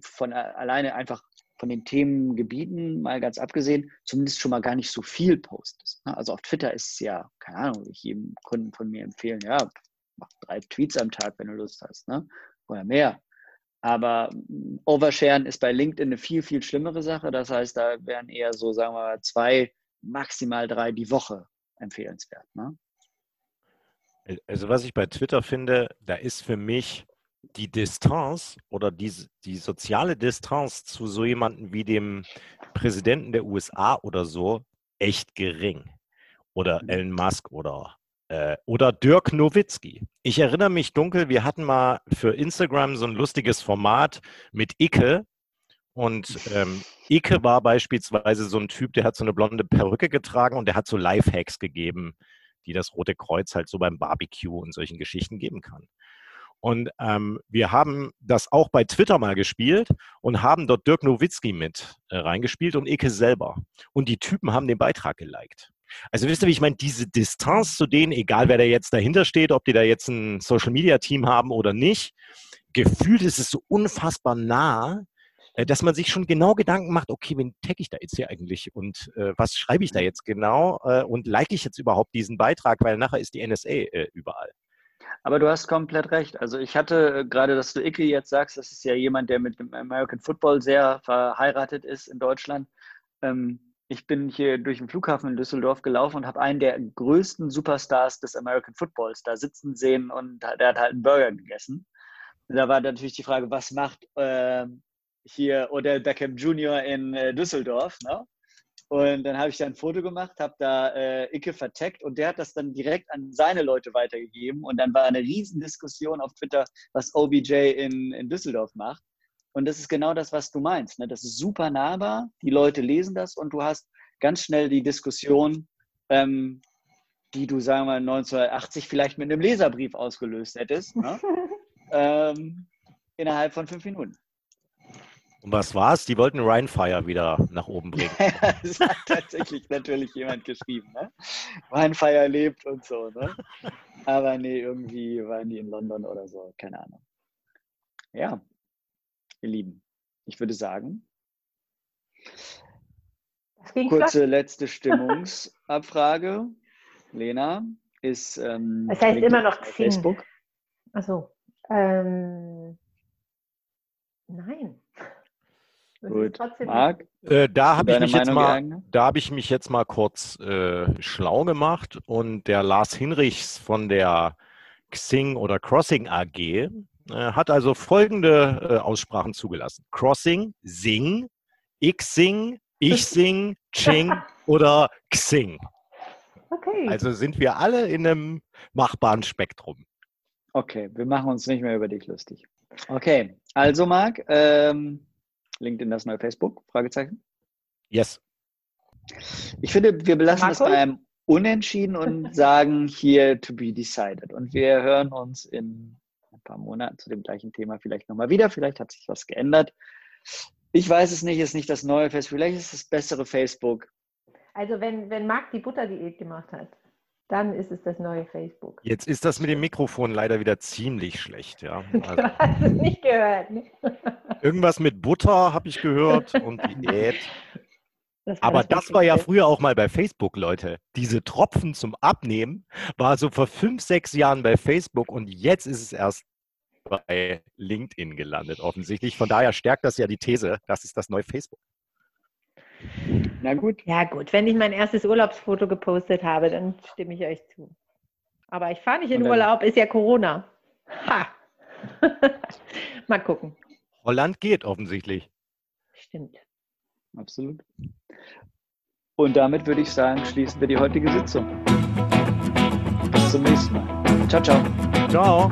von alleine einfach von den Themengebieten mal ganz abgesehen, zumindest schon mal gar nicht so viel postest. Ne? Also auf Twitter ist es ja, keine Ahnung, ich jedem Kunden von mir empfehlen, ja, mach drei Tweets am Tag, wenn du Lust hast, ne? oder mehr. Aber mm, Oversharen ist bei LinkedIn eine viel, viel schlimmere Sache. Das heißt, da wären eher so, sagen wir mal, zwei, maximal drei die Woche empfehlenswert. Ne? Also was ich bei Twitter finde, da ist für mich die Distanz oder die, die soziale Distanz zu so jemandem wie dem Präsidenten der USA oder so echt gering. Oder mhm. Elon Musk oder, äh, oder Dirk Nowitzki. Ich erinnere mich dunkel, wir hatten mal für Instagram so ein lustiges Format mit Icke. Und ähm, Icke war beispielsweise so ein Typ, der hat so eine blonde Perücke getragen und der hat so Lifehacks gegeben, die das Rote Kreuz halt so beim Barbecue und solchen Geschichten geben kann. Und ähm, wir haben das auch bei Twitter mal gespielt und haben dort Dirk Nowitzki mit äh, reingespielt und Eke selber. Und die Typen haben den Beitrag geliked. Also wisst ihr, wie ich meine, diese Distanz zu denen, egal wer da jetzt dahinter steht, ob die da jetzt ein Social Media Team haben oder nicht, gefühlt ist es so unfassbar nah, äh, dass man sich schon genau Gedanken macht, okay, wen tagge ich da jetzt hier eigentlich und äh, was schreibe ich da jetzt genau äh, und like ich jetzt überhaupt diesen Beitrag, weil nachher ist die NSA äh, überall. Aber du hast komplett recht. Also ich hatte äh, gerade, dass du Icke jetzt sagst, das ist ja jemand, der mit dem American Football sehr verheiratet ist in Deutschland. Ähm, ich bin hier durch den Flughafen in Düsseldorf gelaufen und habe einen der größten Superstars des American Footballs da sitzen sehen und der hat halt einen Burger gegessen. Da war natürlich die Frage, was macht äh, hier Odell Beckham Jr. in äh, Düsseldorf? Ne? Und dann habe ich da ein Foto gemacht, habe da äh, Icke verteckt und der hat das dann direkt an seine Leute weitergegeben. Und dann war eine Riesendiskussion auf Twitter, was OBJ in, in Düsseldorf macht. Und das ist genau das, was du meinst. Ne? Das ist super nahbar, die Leute lesen das und du hast ganz schnell die Diskussion, ähm, die du, sagen wir mal, 1980 vielleicht mit einem Leserbrief ausgelöst hättest, ne? <laughs> ähm, innerhalb von fünf Minuten. Und was war's? Die wollten Ryan Fire wieder nach oben bringen. <laughs> das hat tatsächlich natürlich jemand geschrieben. Ne? Ryan Fire lebt und so. Ne? Aber nee, irgendwie waren die in London oder so. Keine Ahnung. Ja, ihr Lieben, ich würde sagen, kurze klar. letzte Stimmungsabfrage. <laughs> Lena ist. Ähm, das heißt immer noch. Facebook. Achso. Ähm, nein. Gut. Marc? Äh, da habe ich, mich jetzt mal, da hab ich mich jetzt mal kurz äh, schlau gemacht und der Lars Hinrichs von der Xing oder Crossing AG äh, hat also folgende äh, Aussprachen zugelassen. Crossing, Sing, Ich-Sing, Ich-Sing, Ching <laughs> oder Xing. Okay. Also sind wir alle in einem machbaren Spektrum. Okay, wir machen uns nicht mehr über dich lustig. Okay, also Marc, ähm, LinkedIn das neue Facebook? Fragezeichen. Yes. Ich finde, wir belassen Markus? das bei einem Unentschieden und <laughs> sagen hier to be decided. Und wir hören uns in paar Monaten zu dem gleichen Thema vielleicht nochmal wieder. Vielleicht hat sich was geändert. Ich weiß es nicht, ist nicht das neue Facebook, vielleicht ist es das bessere Facebook. Also wenn, wenn Marc die Butterdiät gemacht hat, dann ist es das neue Facebook. Jetzt ist das mit dem Mikrofon leider wieder ziemlich schlecht, ja. <laughs> Also, du hast es nicht gehört. Ne? <laughs> Irgendwas mit Butter habe ich gehört und Diät. Das Aber das, das war ja früher auch mal bei Facebook, Leute. Diese Tropfen zum Abnehmen war so vor fünf, sechs Jahren bei Facebook und jetzt ist es erst bei LinkedIn gelandet, offensichtlich. Von daher stärkt das ja die These, das ist das neue Facebook. Na gut. Ja, gut. Wenn ich mein erstes Urlaubsfoto gepostet habe, dann stimme ich euch zu. Aber ich fahre nicht in Urlaub, ist ja Corona. Ha! <laughs> Mal gucken. Holland geht offensichtlich. Stimmt. Absolut. Und damit würde ich sagen, schließen wir die heutige Sitzung. Bis zum nächsten Mal. Ciao, ciao. Ciao.